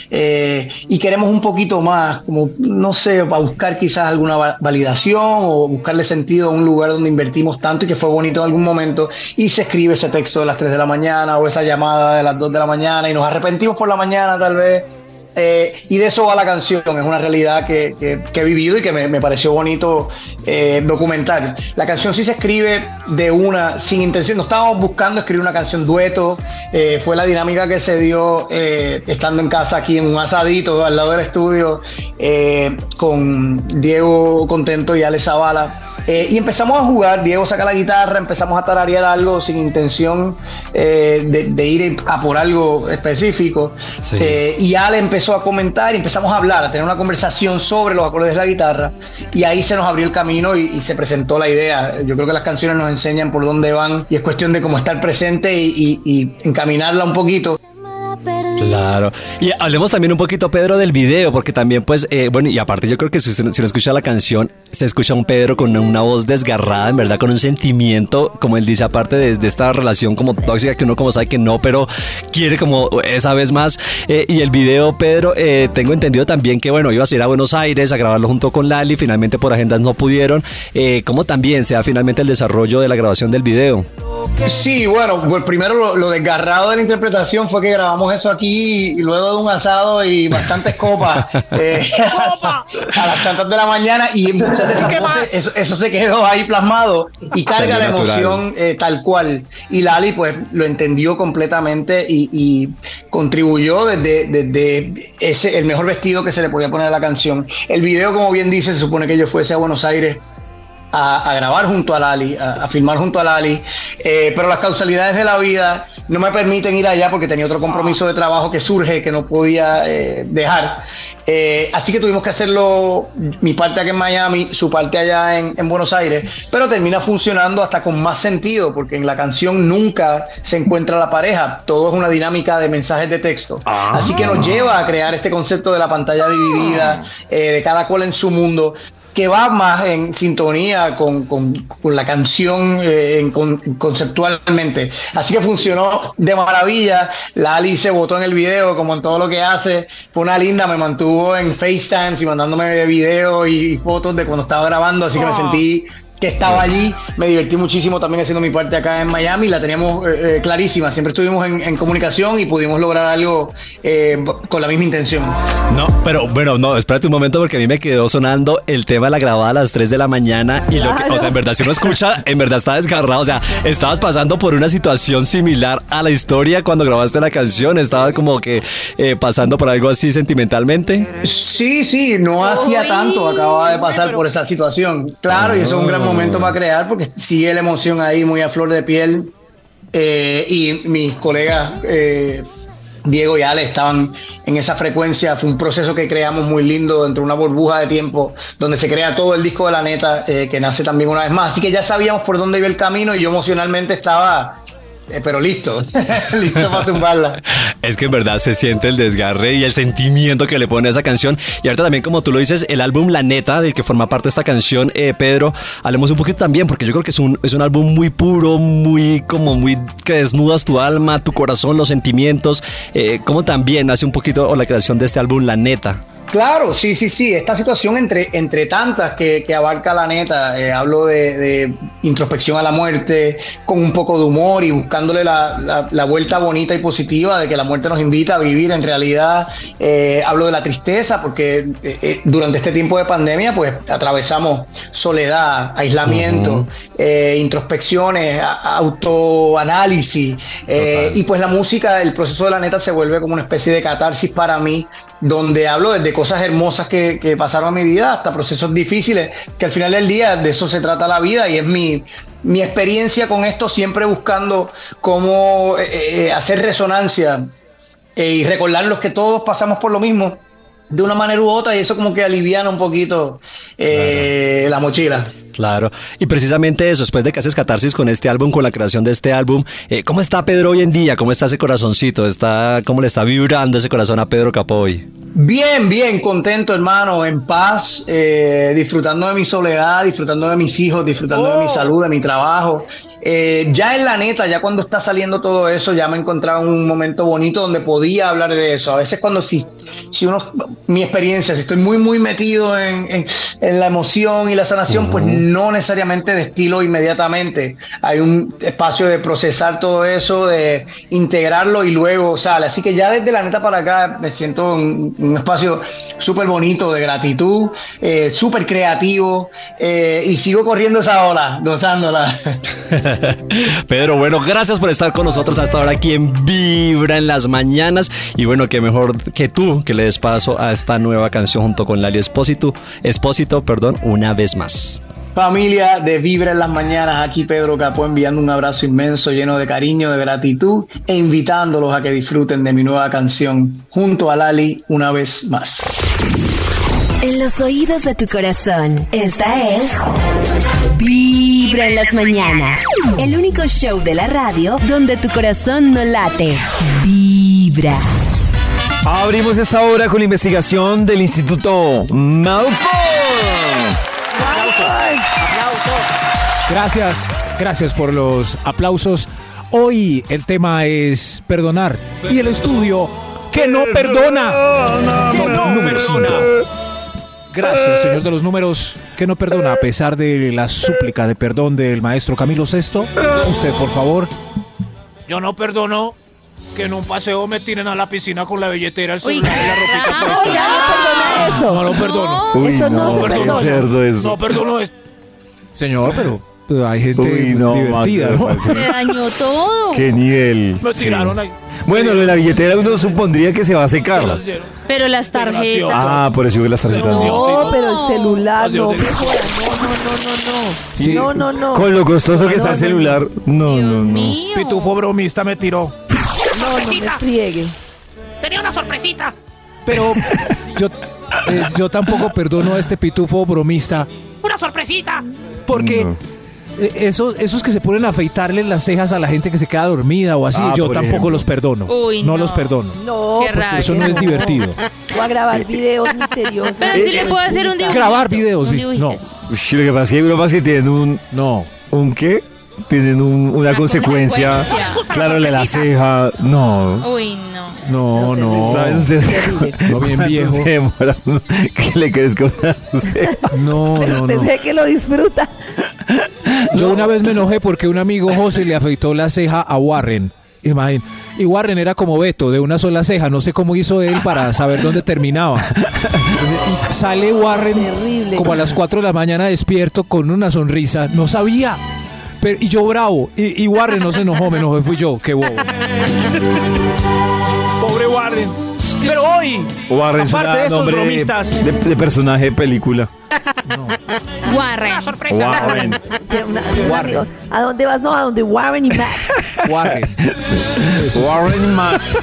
eh, y queremos un poquito más, como, no sé, para buscar quizás alguna va- validación o buscarle sentido a un lugar donde invertimos tanto y que fue bonito en algún momento y se escribe ese texto de las 3 de la mañana o esa llamada de las 2 de la mañana y nos arrepentimos por la mañana tal vez. Eh, y de eso va la canción, es una realidad que, he vivido y que me, pareció bonito eh, documentar. La canción sí se escribe de una, sin intención, no estábamos buscando escribir una canción dueto, eh, fue la dinámica que se dio estando en casa aquí en un asadito al lado del estudio con Diego Contento y Ale Zavala. Eh, y empezamos a jugar, Diego saca la guitarra, empezamos a tararear algo sin intención eh, de, de ir a por algo específico. Sí. Eh, y Ale empezó a comentar y empezamos a hablar, a tener una conversación sobre los acordes de la guitarra. Y ahí se nos abrió el camino y, y se presentó la idea. Yo creo que las canciones nos enseñan por dónde van y es cuestión de cómo estar presente y, y- y encaminarla un poquito. Claro. Y hablemos también un poquito, Pedro, del video, porque también, pues, eh, bueno, y aparte yo creo que si, uno escucha la canción, se escucha un Pedro con una voz desgarrada, en verdad, con un sentimiento, como él dice, aparte de, esta relación como tóxica, que uno como sabe que no, pero quiere como esa vez más. Eh, y el video, Pedro, eh, tengo entendido también que, bueno, ibas a ir a Buenos Aires a grabarlo junto con Lali, finalmente por agendas no pudieron. Eh, ¿Cómo también se da finalmente el desarrollo de la grabación del video? Sí, bueno, pues primero lo desgarrado de la interpretación fue que grabamos eso aquí y luego de un asado y bastantes copas eh, a las tantas de la mañana y muchas de esas ¿Qué voces, eso, eso se quedó ahí plasmado y carga la emoción eh, tal cual. Y Lali pues lo entendió completamente y, y contribuyó desde, desde ese, el mejor vestido que se le podía poner a la canción. El video, como bien dice, se supone que yo fuese a Buenos Aires a, a grabar junto a Lali, a, a filmar junto a Lali, eh, pero las causalidades de la vida no me permiten ir allá porque tenía otro compromiso de trabajo que surge que no podía eh, dejar. Eh, así que tuvimos que hacerlo, mi parte aquí en Miami, su parte allá en, en Buenos Aires, pero termina funcionando hasta con más sentido porque en la canción nunca se encuentra la pareja, todo es una dinámica de mensajes de texto. Así que nos lleva a crear este concepto de la pantalla dividida, eh, de cada cual en su mundo que va más en sintonía con, con- con la canción eh, en con- conceptualmente. Así que funcionó de maravilla. La Ali se votó en el video, como en todo lo que hace. Fue una linda, me mantuvo en FaceTime y mandándome videos y, fotos de cuando estaba grabando, así que me sentí que estaba allí, me divertí muchísimo también haciendo mi parte acá en Miami, la teníamos eh, eh, clarísima, siempre estuvimos en, en comunicación y pudimos lograr algo eh, con la misma intención. No, pero bueno, no, espérate un momento porque a mí me quedó sonando el tema de la grabada a las 3 de la mañana y lo que, o sea, en verdad, si uno escucha, en verdad está desgarrado, o sea, estabas pasando por una situación similar a la historia cuando grabaste la canción, estabas como que eh, pasando por algo así sentimentalmente. Sí, sí, no hacía tanto, acababa de pasar por esa situación. Claro, y eso es un gran momento para crear porque sigue la emoción ahí muy a flor de piel. Eh, y mis colegas eh, Diego y Ale estaban en esa frecuencia. Fue un proceso que creamos muy lindo dentro de una burbuja de tiempo donde se crea todo el disco de la neta eh, que nace también una vez más. Así que ya sabíamos por dónde iba el camino y yo emocionalmente estaba eh, pero listo, listo para zumbarla. Es que en verdad se siente el desgarre y el sentimiento que le pone a esa canción. Y ahorita también, como tú lo dices, el álbum La Neta, del que forma parte esta canción, eh, Pedro, hablemos un poquito también, porque yo creo que es un, es un álbum muy puro, muy como muy que desnudas tu alma, tu corazón, los sentimientos. Eh, como también hace un poquito la creación de este álbum La Neta. Claro, sí, sí, sí. Esta situación entre, entre tantas que, que abarca la neta, eh, hablo de, de introspección a la muerte, con un poco de humor y buscándole la, la- la vuelta bonita y positiva de que la muerte nos invita a vivir en realidad. Eh, hablo de la tristeza, porque eh, eh, durante este tiempo de pandemia, pues atravesamos soledad, aislamiento, introspecciones, autoanálisis. eh, y pues la música, el proceso de la neta se vuelve como una especie de catarsis para mí, donde hablo desde cosas hermosas que, que pasaron en mi vida hasta procesos difíciles, que al final del día de eso se trata la vida y es mi, mi experiencia con esto, siempre buscando cómo eh, eh, hacer resonancia eh, y recordarlos que todos pasamos por lo mismo de una manera u otra y eso como que aliviana un poquito eh, la mochila. Claro, y precisamente eso, después de que haces catarsis con este álbum, con la creación de este álbum, eh, ¿cómo está Pedro hoy en día? ¿Cómo está ese corazoncito? ¿Está, ¿Cómo le está vibrando ese corazón a Pedro Capoy? Bien, bien, contento hermano, en paz, eh, disfrutando de mi soledad, disfrutando de mis hijos, disfrutando de mi salud, de mi trabajo. Eh, ya en la neta, ya cuando está saliendo todo eso, ya me encontraba en un momento bonito donde podía hablar de eso. A veces cuando si, si uno, mi experiencia, si estoy muy, muy metido en, en- en la emoción y la sanación, pues no necesariamente destilo inmediatamente. Hay un espacio de procesar todo eso, de integrarlo y luego sale. Así que ya desde la neta para acá me siento en un espacio súper bonito de gratitud, eh, súper creativo eh, y sigo corriendo esa ola, gozándola. Pedro, bueno, gracias por estar con nosotros hasta ahora aquí en Vibra en las mañanas. Y bueno, que mejor que tú que le des paso a esta nueva canción junto con Lali Espósito, Espósito, perdón, una vez más. Familia de Vibra en las mañanas, aquí Pedro Capó enviando un abrazo inmenso lleno de cariño, de gratitud e invitándolos a que disfruten de mi nueva canción junto a Lali una vez más. En los oídos de tu corazón, esta es Vibra en las mañanas. El único show de la radio donde tu corazón no late. Vibra. Abrimos esta hora con la investigación del Instituto Malfoy. Gracias, gracias por los aplausos. Hoy el tema es perdonar y el estudio que no perdona. Que no Número perdona. Gracias, señor de los números, que no perdona a pesar de la súplica de perdón del maestro Camilo VI. Usted, por favor. Yo no perdono que en un paseo me tiren a la piscina con la billetera, el Uy, celular y la ropita no, puesta. ya no perdona eso. No lo perdono. Uy, Eso no no, se cerdo eso. No perdono esto. Señor, pero, pero hay gente Uy, no, divertida, ¿no? me Se dañó todo. Qué nivel. Sí. tiraron ahí. Bueno, lo de la billetera uno supondría que se va a secar. Pero las tarjetas. Ah, por eso que las tarjetas no. No, pero el celular, no, no, no, no, no, no. Sí. No, no, no. Con lo costoso que está el celular. No, Dios no, no. mío. Pitufo bromista me tiró. No, no me friegue. Tenía una sorpresita. Pero yo, eh, yo tampoco perdono a este pitufo bromista. Una sorpresita. Porque No. eh, esos, esos que se ponen a afeitarle las cejas a la gente que se queda dormida o así, Ah, yo tampoco ejemplo. los perdono. Uy, no. no. los perdono. No, Qué pues. Eso no es divertido. Voy a grabar videos misteriosos. Pero sí le puedo hacer un dibujito. Grabar videos, un. No, lo que pasa es que hay bromas que tienen un. no. ¿Un qué? Tienen un- una, Una consecuencia. consecuencia. Claro, le la ceja. No. Uy, no. No, no. ¿Saben ustedes? No, bien viejo. se demora que le crezca una ceja? No, Pero no, usted no. sé que lo disfruta. Yo una vez me enojé porque un amigo José le afeitó la ceja a Warren. Imagín. Y Warren era como Beto, de una sola ceja. No sé cómo hizo él para saber dónde terminaba. Entonces, y sale Warren Terrible. como a las 4 de la mañana despierto con una sonrisa. No sabía. Pero, y yo bravo. Y, y Warren no se enojó, me enojé, fui yo. Qué bobo. Warren. Pero hoy, Warren es aparte de estos nombre bromistas, de, de personaje de película. Warren. una sorpresa. Warren. Un amigo, ¿A dónde vas? No, a donde Warren y Max. Warren. Warren y Max.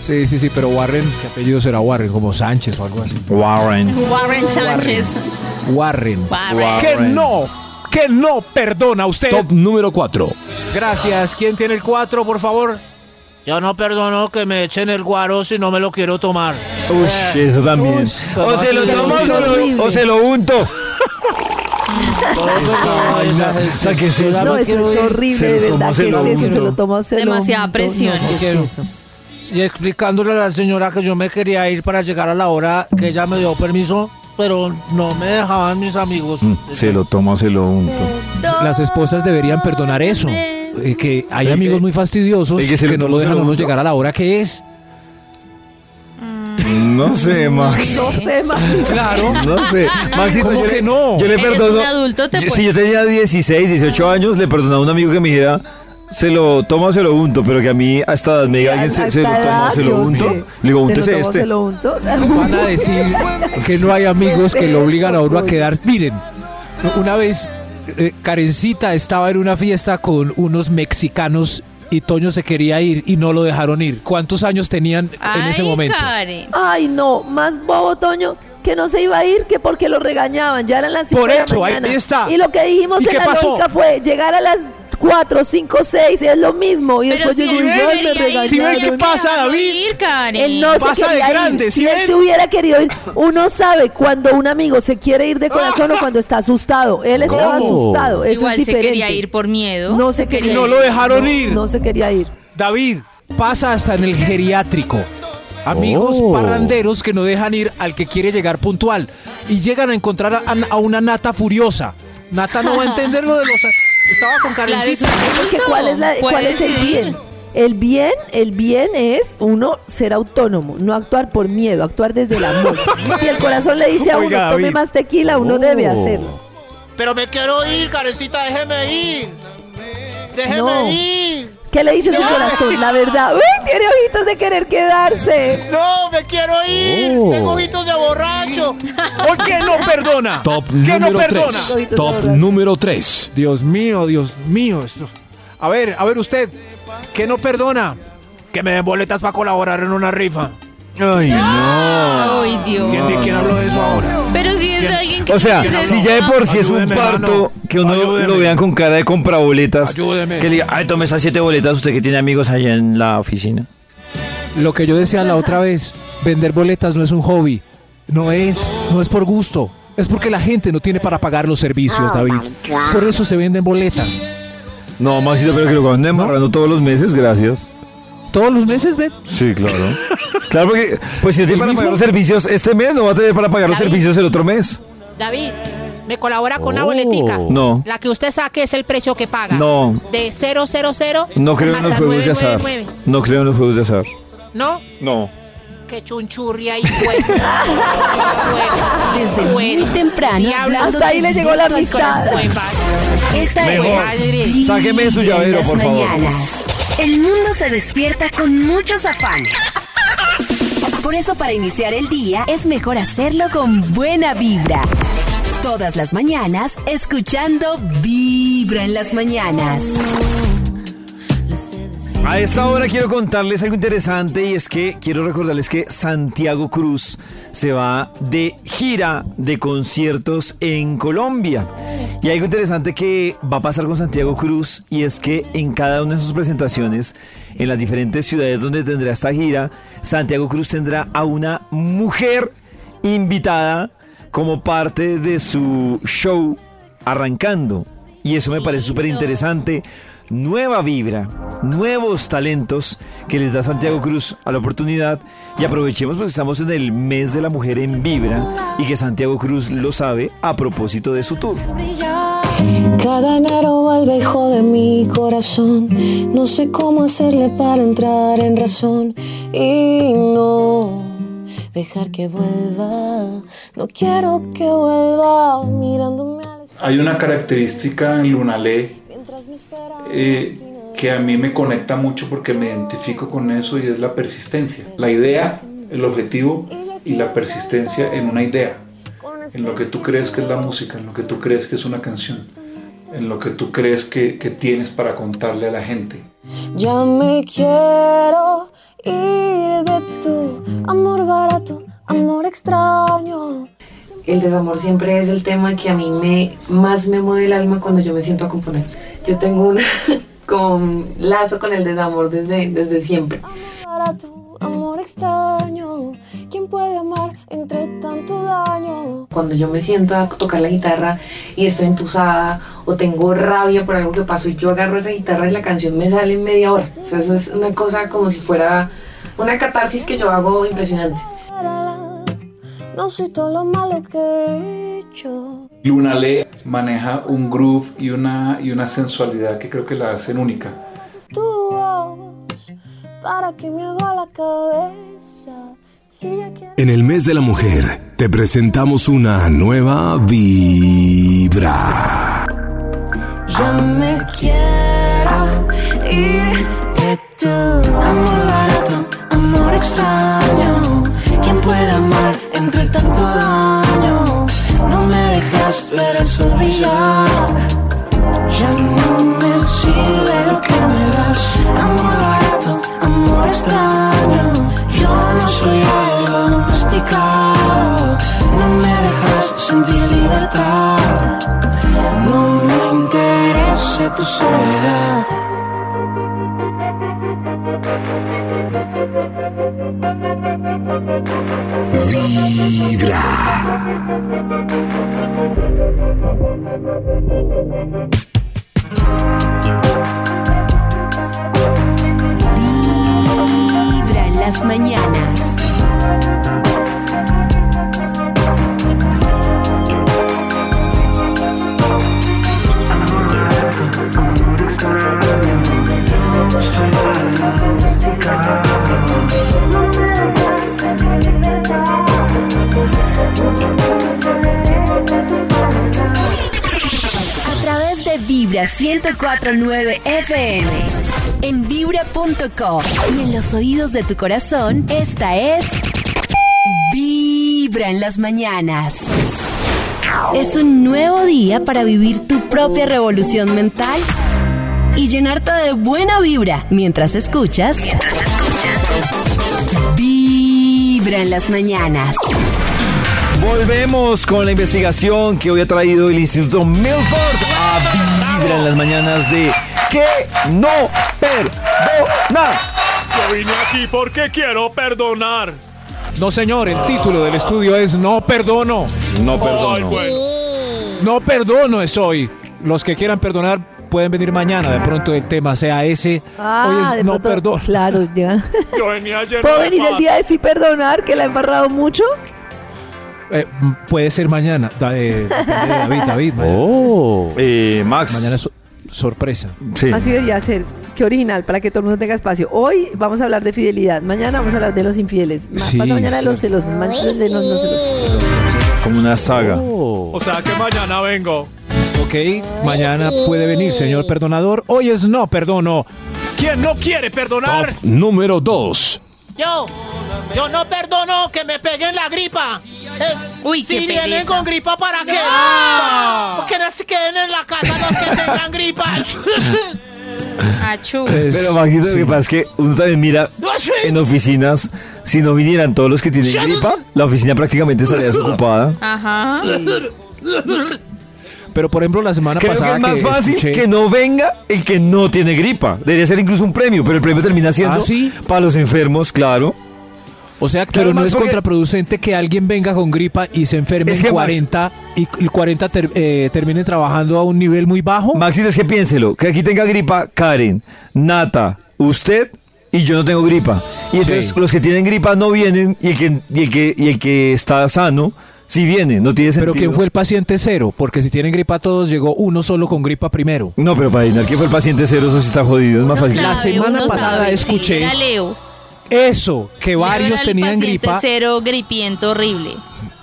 Sí, sí, sí, pero Warren, ¿qué apellido será Warren? Como Sánchez o algo así. Warren. Warren Sánchez. Warren. Warren. Que no, que no perdona usted. Top número 4. Gracias. ¿Quién tiene el 4, por favor? Yo no perdono que me echen el guaro si no me lo quiero tomar. Uy, eso también. O se lo tomo o se lo, o se lo unto. O sea, ¿qué es eso? No, eso es horrible, Se lo de verdad. se ¿Qué es eso? Se lo tomó, se lo Demasiada presión. Y explicándole a la señora que yo me quería ir para llegar a la hora que ella me dio permiso, pero no me dejaban mis amigos. Mm, Se lo tomo o se lo unto. Las esposas deberían perdonar eso. Eh, que hay amigos muy fastidiosos que se no lo se dejan a uno llegar a la hora que es. No sé, Max. No sé, Max. Claro. No sé. Maxito, ¿Cómo yo que le- no? Yo le Eres perdono. un adulto, te Yo- puedes- si yo tenía 16, 18 años, le perdonaba a un amigo que me dijera, se lo toma o se lo unto, pero que a mí a esta edad me diga alguien, se, se lo toma o se lo unto. Le digo, ¿Se úntese lo tomó, este. se lo unto? Van a decir que no hay amigos que lo obligan a uno a quedar. Miren, una vez eh, Karencita estaba en una fiesta con unos mexicanos y Toño se quería ir y no lo dejaron ir. ¿Cuántos años tenían en ese momento? Karen. Ay, no, más bobo, Toño, que no se iba a ir que porque lo regañaban. Ya eran las 5 Por de la eso, ahí- mañana. ahí está. Y lo que dijimos ¿Y en qué la pasó? lógica fue llegar a las 4, 5, 6, es lo mismo. Y Pero después si llegó él y "Ay, me regañaron. ¿Sí ven qué pasa, David? ir. Él no Pasa se de grande, ir. ¿sí Si él se hubiera querido ir, uno sabe cuando un amigo se quiere ir de corazón o cuando está asustado. Él estaba ¿Cómo? asustado. Eso Igual es se diferente. quería ir por miedo. No se quería no ir. lo dejaron No, ir. No se quería ir. David, pasa hasta en el geriátrico. Amigos Oh. parranderos que no dejan ir al que quiere llegar puntual y llegan a encontrar a, a una nata furiosa. Nata no va a entender lo de los. Estaba con Karencita. ¿cuál es, la- cuál Puede es el bien? El bien, el bien es uno ser autónomo, no actuar por miedo, actuar desde el amor. si el corazón le dice a uno, Oiga, tome David. más tequila, uno Oh. debe hacerlo. Pero me quiero ir, Karencita, déjeme ir. Déjeme No. ir. ¿Qué le dice su corazón? La verdad. ¡Uy! Tiene ojitos de querer quedarse. No, me quiero ir. Oh. Tengo ojitos de borracho. ¿Por qué no perdona? Top ¿Qué no número perdona? 3. Top número 3. Dios mío, Dios mío. Esto. A ver, a ver usted. ¿Qué no perdona? Que me den boletas para colaborar en una rifa. Ay, no. Ay, Dios. ¿Quién, ¿De quién habló de eso ahora? Pero si es de alguien que O sea, si ya de por sí es un Ayúdeme, parto mano. que uno Ayúdeme. lo vean con cara de compra boletas, Ayúdeme. que le diga, ay, tome esas siete boletas, usted que tiene amigos allá en la oficina. Lo que yo decía la otra vez, vender boletas no es un hobby. No es, no es por gusto. Es porque la gente no tiene para pagar los servicios, David. Por eso se venden boletas. No, Maxito, pero que lo van amarrando todos los meses, gracias. Todos los meses, ven. Sí, claro. Claro, porque pues si no tiene para mismo? pagar los servicios este mes, no va a tener para pagar los servicios el otro mes. David, ¿me colabora con una Oh. boletica? No. La que usted saque es el precio que paga. No. De 000 No creo en los juegos de azar. 999. No creo en los juegos de azar. ¿No? No. Qué chunchurri ahí, pues. Desde muy temprano, hablando Hasta ahí le llegó la amistad. Esta Mejor. es Sáqueme su llavero, por favor. mañanas. El mundo se despierta con muchos afanes. Por eso para iniciar el día es mejor hacerlo con buena vibra. Todas las mañanas escuchando Vibra en las mañanas. A esta hora quiero contarles algo interesante y es que quiero recordarles que Santiago Cruz se va de gira de conciertos en Colombia. Y algo interesante que va a pasar con Santiago Cruz y es que en cada una de sus presentaciones, en las diferentes ciudades donde tendrá esta gira, Santiago Cruz tendrá a una mujer invitada como parte de su show arrancando. Y eso me parece súper interesante. Nueva vibra, nuevos talentos que les da Santiago Cruz a la oportunidad. Y aprovechemos porque estamos en el mes de la mujer en vibra y que Santiago Cruz lo sabe a propósito de su tour. Cada enero vuelve hijo de mi corazón. No sé cómo hacerle para entrar en razón y no dejar que vuelva. No quiero que vuelva mirándome Hay una característica en Lunalé eh, que a mí me conecta mucho porque me identifico con eso y es la persistencia. La idea, el objetivo y la persistencia en una idea. En lo que tú crees que es la música, en lo que tú crees que es una canción, en lo que tú crees que, que tienes para contarle a la gente. Ya me quiero ir de tu amor barato, amor extraño. El desamor siempre es el tema que a mí me más me mueve el alma cuando yo me siento a componer. Yo tengo una, con lazo con el desamor desde, desde siempre. Para tu amor extraño, ¿quién puede amar entre tanto daño? Cuando yo me siento a tocar la guitarra y estoy entusada o tengo rabia por algo que pasó y yo agarro esa guitarra y la canción me sale en media hora. O sea, eso es una cosa como si fuera una catarsis que yo hago impresionante. No soy todo lo malo que he hecho. Luna Le maneja un groove y una, y una sensualidad que creo que la hacen única. Tu voz, para que me haga la cabeza. En el mes de la mujer te presentamos una nueva vibra. Ya me quiero ir de tu amor barato, extraño. ¿Quién puede amar entre tanto daño? No me dejas ver el sol brillar. Ya no me sirve lo que me das. Amor barato, amor extraño. Yo no soy algo domesticado. No me dejas sentir libertad. No me interesa tu soledad. 1049 FM. En vibra.com. Y en los oídos de tu corazón, esta es. Vibra en las mañanas. Es un nuevo día para vivir tu propia revolución mental y llenarte de buena vibra mientras escuchas. Vibra en las mañanas. Volvemos con la investigación que hoy ha traído el Instituto Milford a Vibra en las mañanas de que no perdona. Yo vine aquí porque quiero perdonar. No, señor, el título del estudio es No perdono. No perdono. No perdono es hoy. Los que quieran perdonar pueden venir mañana. De pronto el tema sea ese. Ah, hoy de es no pronto, perdono. Claro, ya. Yo venía lleno ¿Puedo de venir el paz. día de sí perdonar que la he embarrado mucho? Eh, puede ser mañana. Da- eh, David, David. mañana. Oh. Eh, Max. Mañana es so- sorpresa. Sí. Así debería ser. Qué original, para que todo el mundo tenga espacio. Hoy vamos a hablar de fidelidad. Mañana vamos a hablar de los infieles. Ma- Sí, mañana de los celos. Mañana de los no celos. Como una saga. O sea que mañana vengo. Ok, mañana puede venir, señor perdonador. Hoy es no perdono. ¿Quién no quiere perdonar? Top número 2. Yo, yo no perdono que me peguen la gripa. Es- Uy, si qué vienen pereza. con gripa, ¿para qué? No. Que no se queden en la casa los que tengan gripa. Achú. Pero Maxito, lo que pasa es que uno también mira en oficinas, si no vinieran todos los que tienen gripa, la oficina prácticamente estaría desocupada. Ajá. Pero por ejemplo, la semana Creo que pasada es más fácil escuché- que no venga el que no tiene gripa. Debería ser incluso un premio, pero el premio termina siendo ¿Ah, sí? para los enfermos, claro. O sea, Claro, pero no es contraproducente que alguien venga con gripa y se enferme Es en que, Max- 40 y el 40 ter- eh, termine trabajando a un nivel muy bajo. Maxito, es que piénselo, que aquí tenga gripa Karen, Nata, usted y yo no tengo gripa. Y entonces Sí. los que tienen gripa no vienen y el que, y el que, y el que está sano sí viene, no tiene sentido. Pero ¿quién fue el paciente cero? Porque si tienen gripa todos, llegó uno solo con gripa primero. No, pero para adivinar quién fue el paciente cero, eso sí está jodido, es más fácil. La semana pasada sabe, escuché- sí, era Leo. Eso, que Leo varios era el tenían paciente gripa. cero gripiento horrible.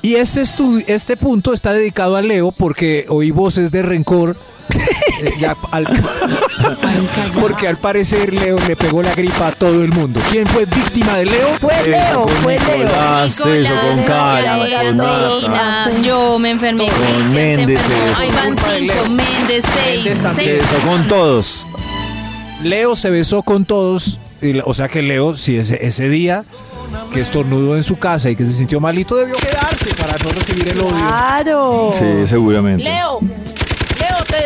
Y este, este punto está dedicado a Leo porque oí voces de rencor. Eh, ya al- porque al parecer Leo le pegó la gripa a todo el mundo. ¿Quién fue víctima de Leo? Fue Leo, fue Leo. Eso, con Nicolás, con Nata. yo me enfermé. Con Méndez. Ahí van cinco. Méndez, seis. Méndez también. seis. Eso con todos. Leo se besó con todos. y o sea que Leo, si ese, ese día que estornudó en su casa y que se sintió malito, debió quedarse para no recibir el odio. Claro. Sí, seguramente. Leo,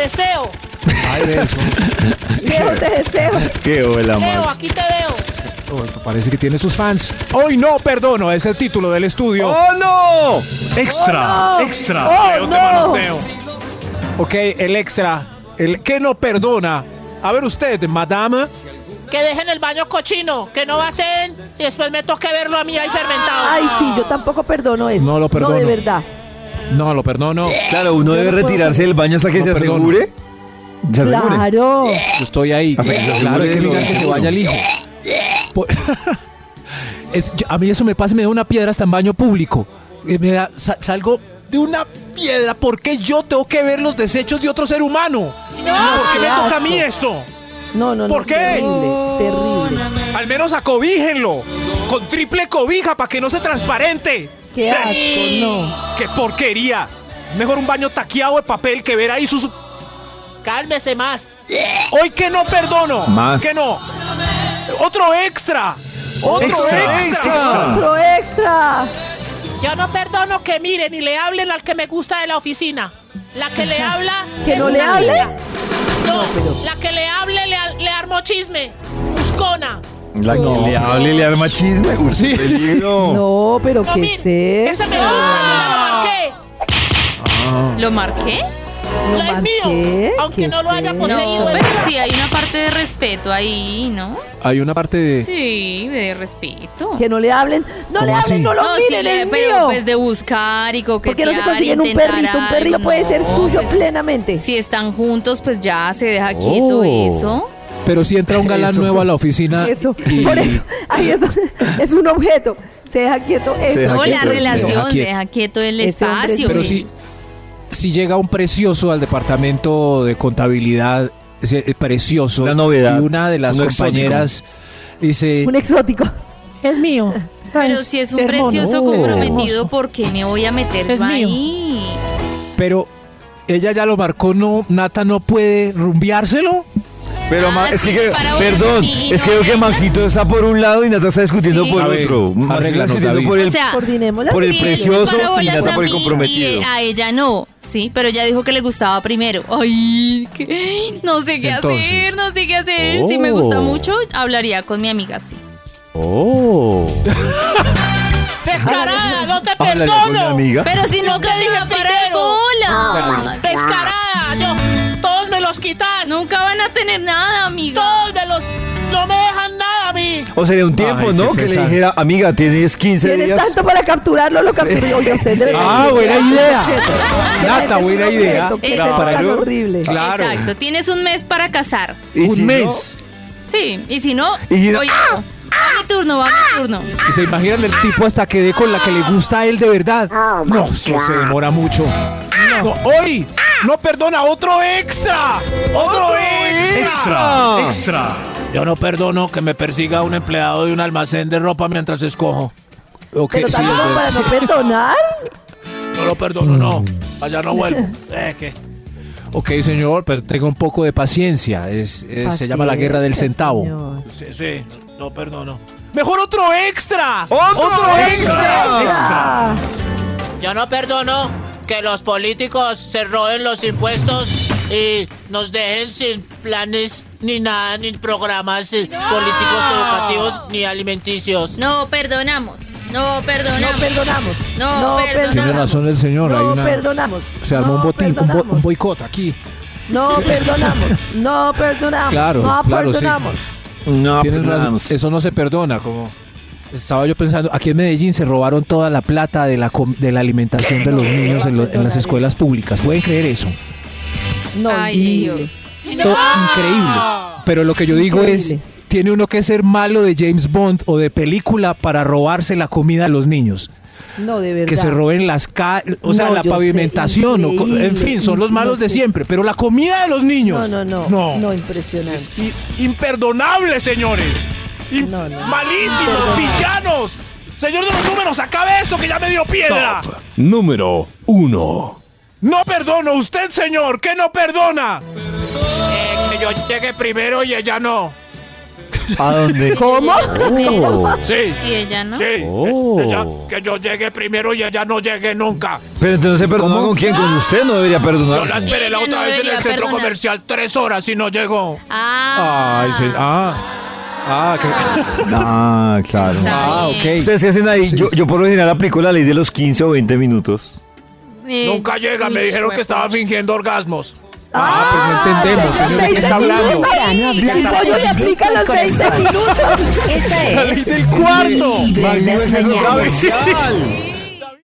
deseo. Ay, beso. Leo, te deseo. Qué hola, Leo, aquí te veo. Oh, parece que tiene sus fans. Hoy no perdono, es el título del estudio. ¡Oh, no! Extra, Oh, no. extra. Oh, Leo, te no. manoseo. Ok, el extra. El que no perdona. A ver usted, madama. Que dejen el baño cochino, que no hacen y después me toque verlo a mí ahí fermentado. Ay, sí, yo tampoco perdono eso. No lo perdono. No, de verdad. No, lo perdono. Claro, uno debe no puedo retirarse del baño hasta que No, se asegure. Se asegure. Claro. Yo estoy ahí. Hasta que se claro, hay asegure que lo mirar que se vaya el hijo. Por- Es- yo- a mí eso me pasa, me da una piedra hasta en baño público. Eh, Me da, sa- salgo de una piedra porque yo tengo que ver los desechos de otro ser humano. No, ¿Por qué me qué toca a mí esto? No, no, no. ¿Por qué? Terrible, terrible. Al menos acobíjenlo. Con triple cobija para que no se transparente. Qué asco, no. ¡Qué porquería! Es mejor un baño taqueado de papel que ver ahí sus... Cálmese más. Hoy que no perdono. Más. Que no. Otro extra. Otro Extra. Otro extra. Yo no perdono que miren y le hablen al que me gusta de la oficina. La que le habla. ¿Que es no le una hable? niña. No, la que le hable le, le armó chisme. Buscona. La que le hable le arma chisme. Uy, peligro. No, pero No, ¿qué mire, es ese me yo ya lo marqué. ¿Lo marqué? ¿Lo No es mío, aunque ¿Qué no lo haya poseído. No, pero sí hay una parte de respeto ahí, ¿no? Hay una parte de. Sí, de respeto. Que no le hablen. No le ¿Cómo así? hablen, no lo No, sí, miren, le- es pero mío. pues de buscar y ¿Por coquetear qué no se consiguen un perrito? Un perrito algo, puede ser no, suyo pues, plenamente. Si están juntos, pues ya se deja quieto Oh. eso. Pero si entra un galán Eso. nuevo a la oficina. Eso, y- por eso. Ahí es, es un objeto. Se deja quieto. Eso. deja la quieto, se deja relación, se deja quieto el Ese espacio. Pero si, si llega un precioso al departamento de contabilidad, eh, precioso, Una novedad, y una de las exótico. compañeras dice, Un exótico. Es mío. Pero si es un hermoso. precioso Oh. comprometido, ¿por qué me voy a meter Es mío. ahí? pero ella ya lo marcó, no, Nata no puede rumbeárselo. Pero Ah, es sí, que, perdón, mí, es que no, veo que Maxito está por un lado y Nata está discutiendo Sí. por A otro. Maxito está discutiendo por el, O sea, Coordinémosla. por el Sí, precioso y Nata por el comprometido. Y a ella no, sí, pero ella dijo que le gustaba primero. Ay, que- no sé qué Entonces. hacer, no sé qué hacer. Si me gusta Oh. mucho, hablaría con mi amiga, sí. Oh. Descarada, no te perdono. amiga. Pero si no te te dije para bola. Descarada. Todos me los quitas. Nunca van a tener nada, amiga. Todos me los. No me dejan nada a mí. O sería un tiempo, Ay, ¿no? Que le dijera, amiga, tienes 15 Tienes días. tanto para capturarlo, lo capturó. Debe- Ah, buena idea. Nata, buena idea. Claro. tan Claro. horrible. Claro. Exacto, tienes un mes para casar. Y si un no- mes. Sí, y si no, Y si no- oye, no. Va mi turno, va mi turno. Y se imaginan el tipo hasta que dé con la que le gusta a él de verdad. No, eso se demora mucho. No, hoy no perdona otro extra. Otro extra. Extra. Yo no perdono que me persiga un empleado de un almacén de ropa mientras escojo. Ok, Pero sí, para no perdonar. No lo perdono, no. Allá no vuelvo. Eh, ¿qué? Ok, señor, pero tenga un poco de paciencia. Es, es- se llama la guerra del centavo. señor. Sí, sí, no perdono. Mejor otro extra. ¡Otro extra! Ah, Yo no perdono que los políticos se roben los impuestos y nos dejen sin planes ni nada, ni programas eh, políticos educativos ni alimenticios. No perdonamos, no no perdonamos. perdonamos. No, No perdonamos. Tiene razón el señor. hay No una, perdonamos. se armó un, botín, un, bo- perdonamos. un boicot aquí. No perdonamos. No perdonamos. Claro, no claro, sí. perdonamos. No, Tienes razón. perdonamos. Eso no se perdona. Como estaba yo pensando, aquí en Medellín se robaron toda la plata de la, com- de la alimentación de los niños en, lo- en las escuelas públicas. ¿Pueden creer eso? No, Ay, increíble. Dios. Increíble. Pero lo que yo digo es. Tiene uno que ser malo de James Bond o de película para robarse la comida a los niños. No, de verdad. Que se roben las calles, o sea, No, la sé, pavimentación, o en fin, son los malos de siempre. Pero la comida de los niños. No, no, no. No. No, impresionante. Es imperdonable, señores. Im- No, no. Malísimos, villanos. Señor de los números, acabe esto que ya me dio piedra. Top número 1. No perdono, usted, señor, que no perdona. Eh, que yo llegue primero y ella no. ¿A dónde? ¿Cómo? Oh. Sí. ¿Y ella no? Sí. Oh. Ella- que yo llegue primero y ella no llegue nunca. Pero entonces se perdonó con quién, con usted, no debería Yo la esperé la otra no vez en el centro perdonar. comercial tres horas y no llegó. Ah. Ay, sí. Ah. Ah, que- Ah, claro. ah, ok. ¿Ustedes qué hacen ahí? Yo, yo por lo general aplico la ley de los 15 o 20 minutos. Eh, Nunca llega, me dijeron que estaba fingiendo orgasmos. Ah, pues no entendemos, señor, ¿de qué está hablando? Pollo le aplica los 20 corazón. minutos. Esta es del cuarto. Vibra en las mañanas.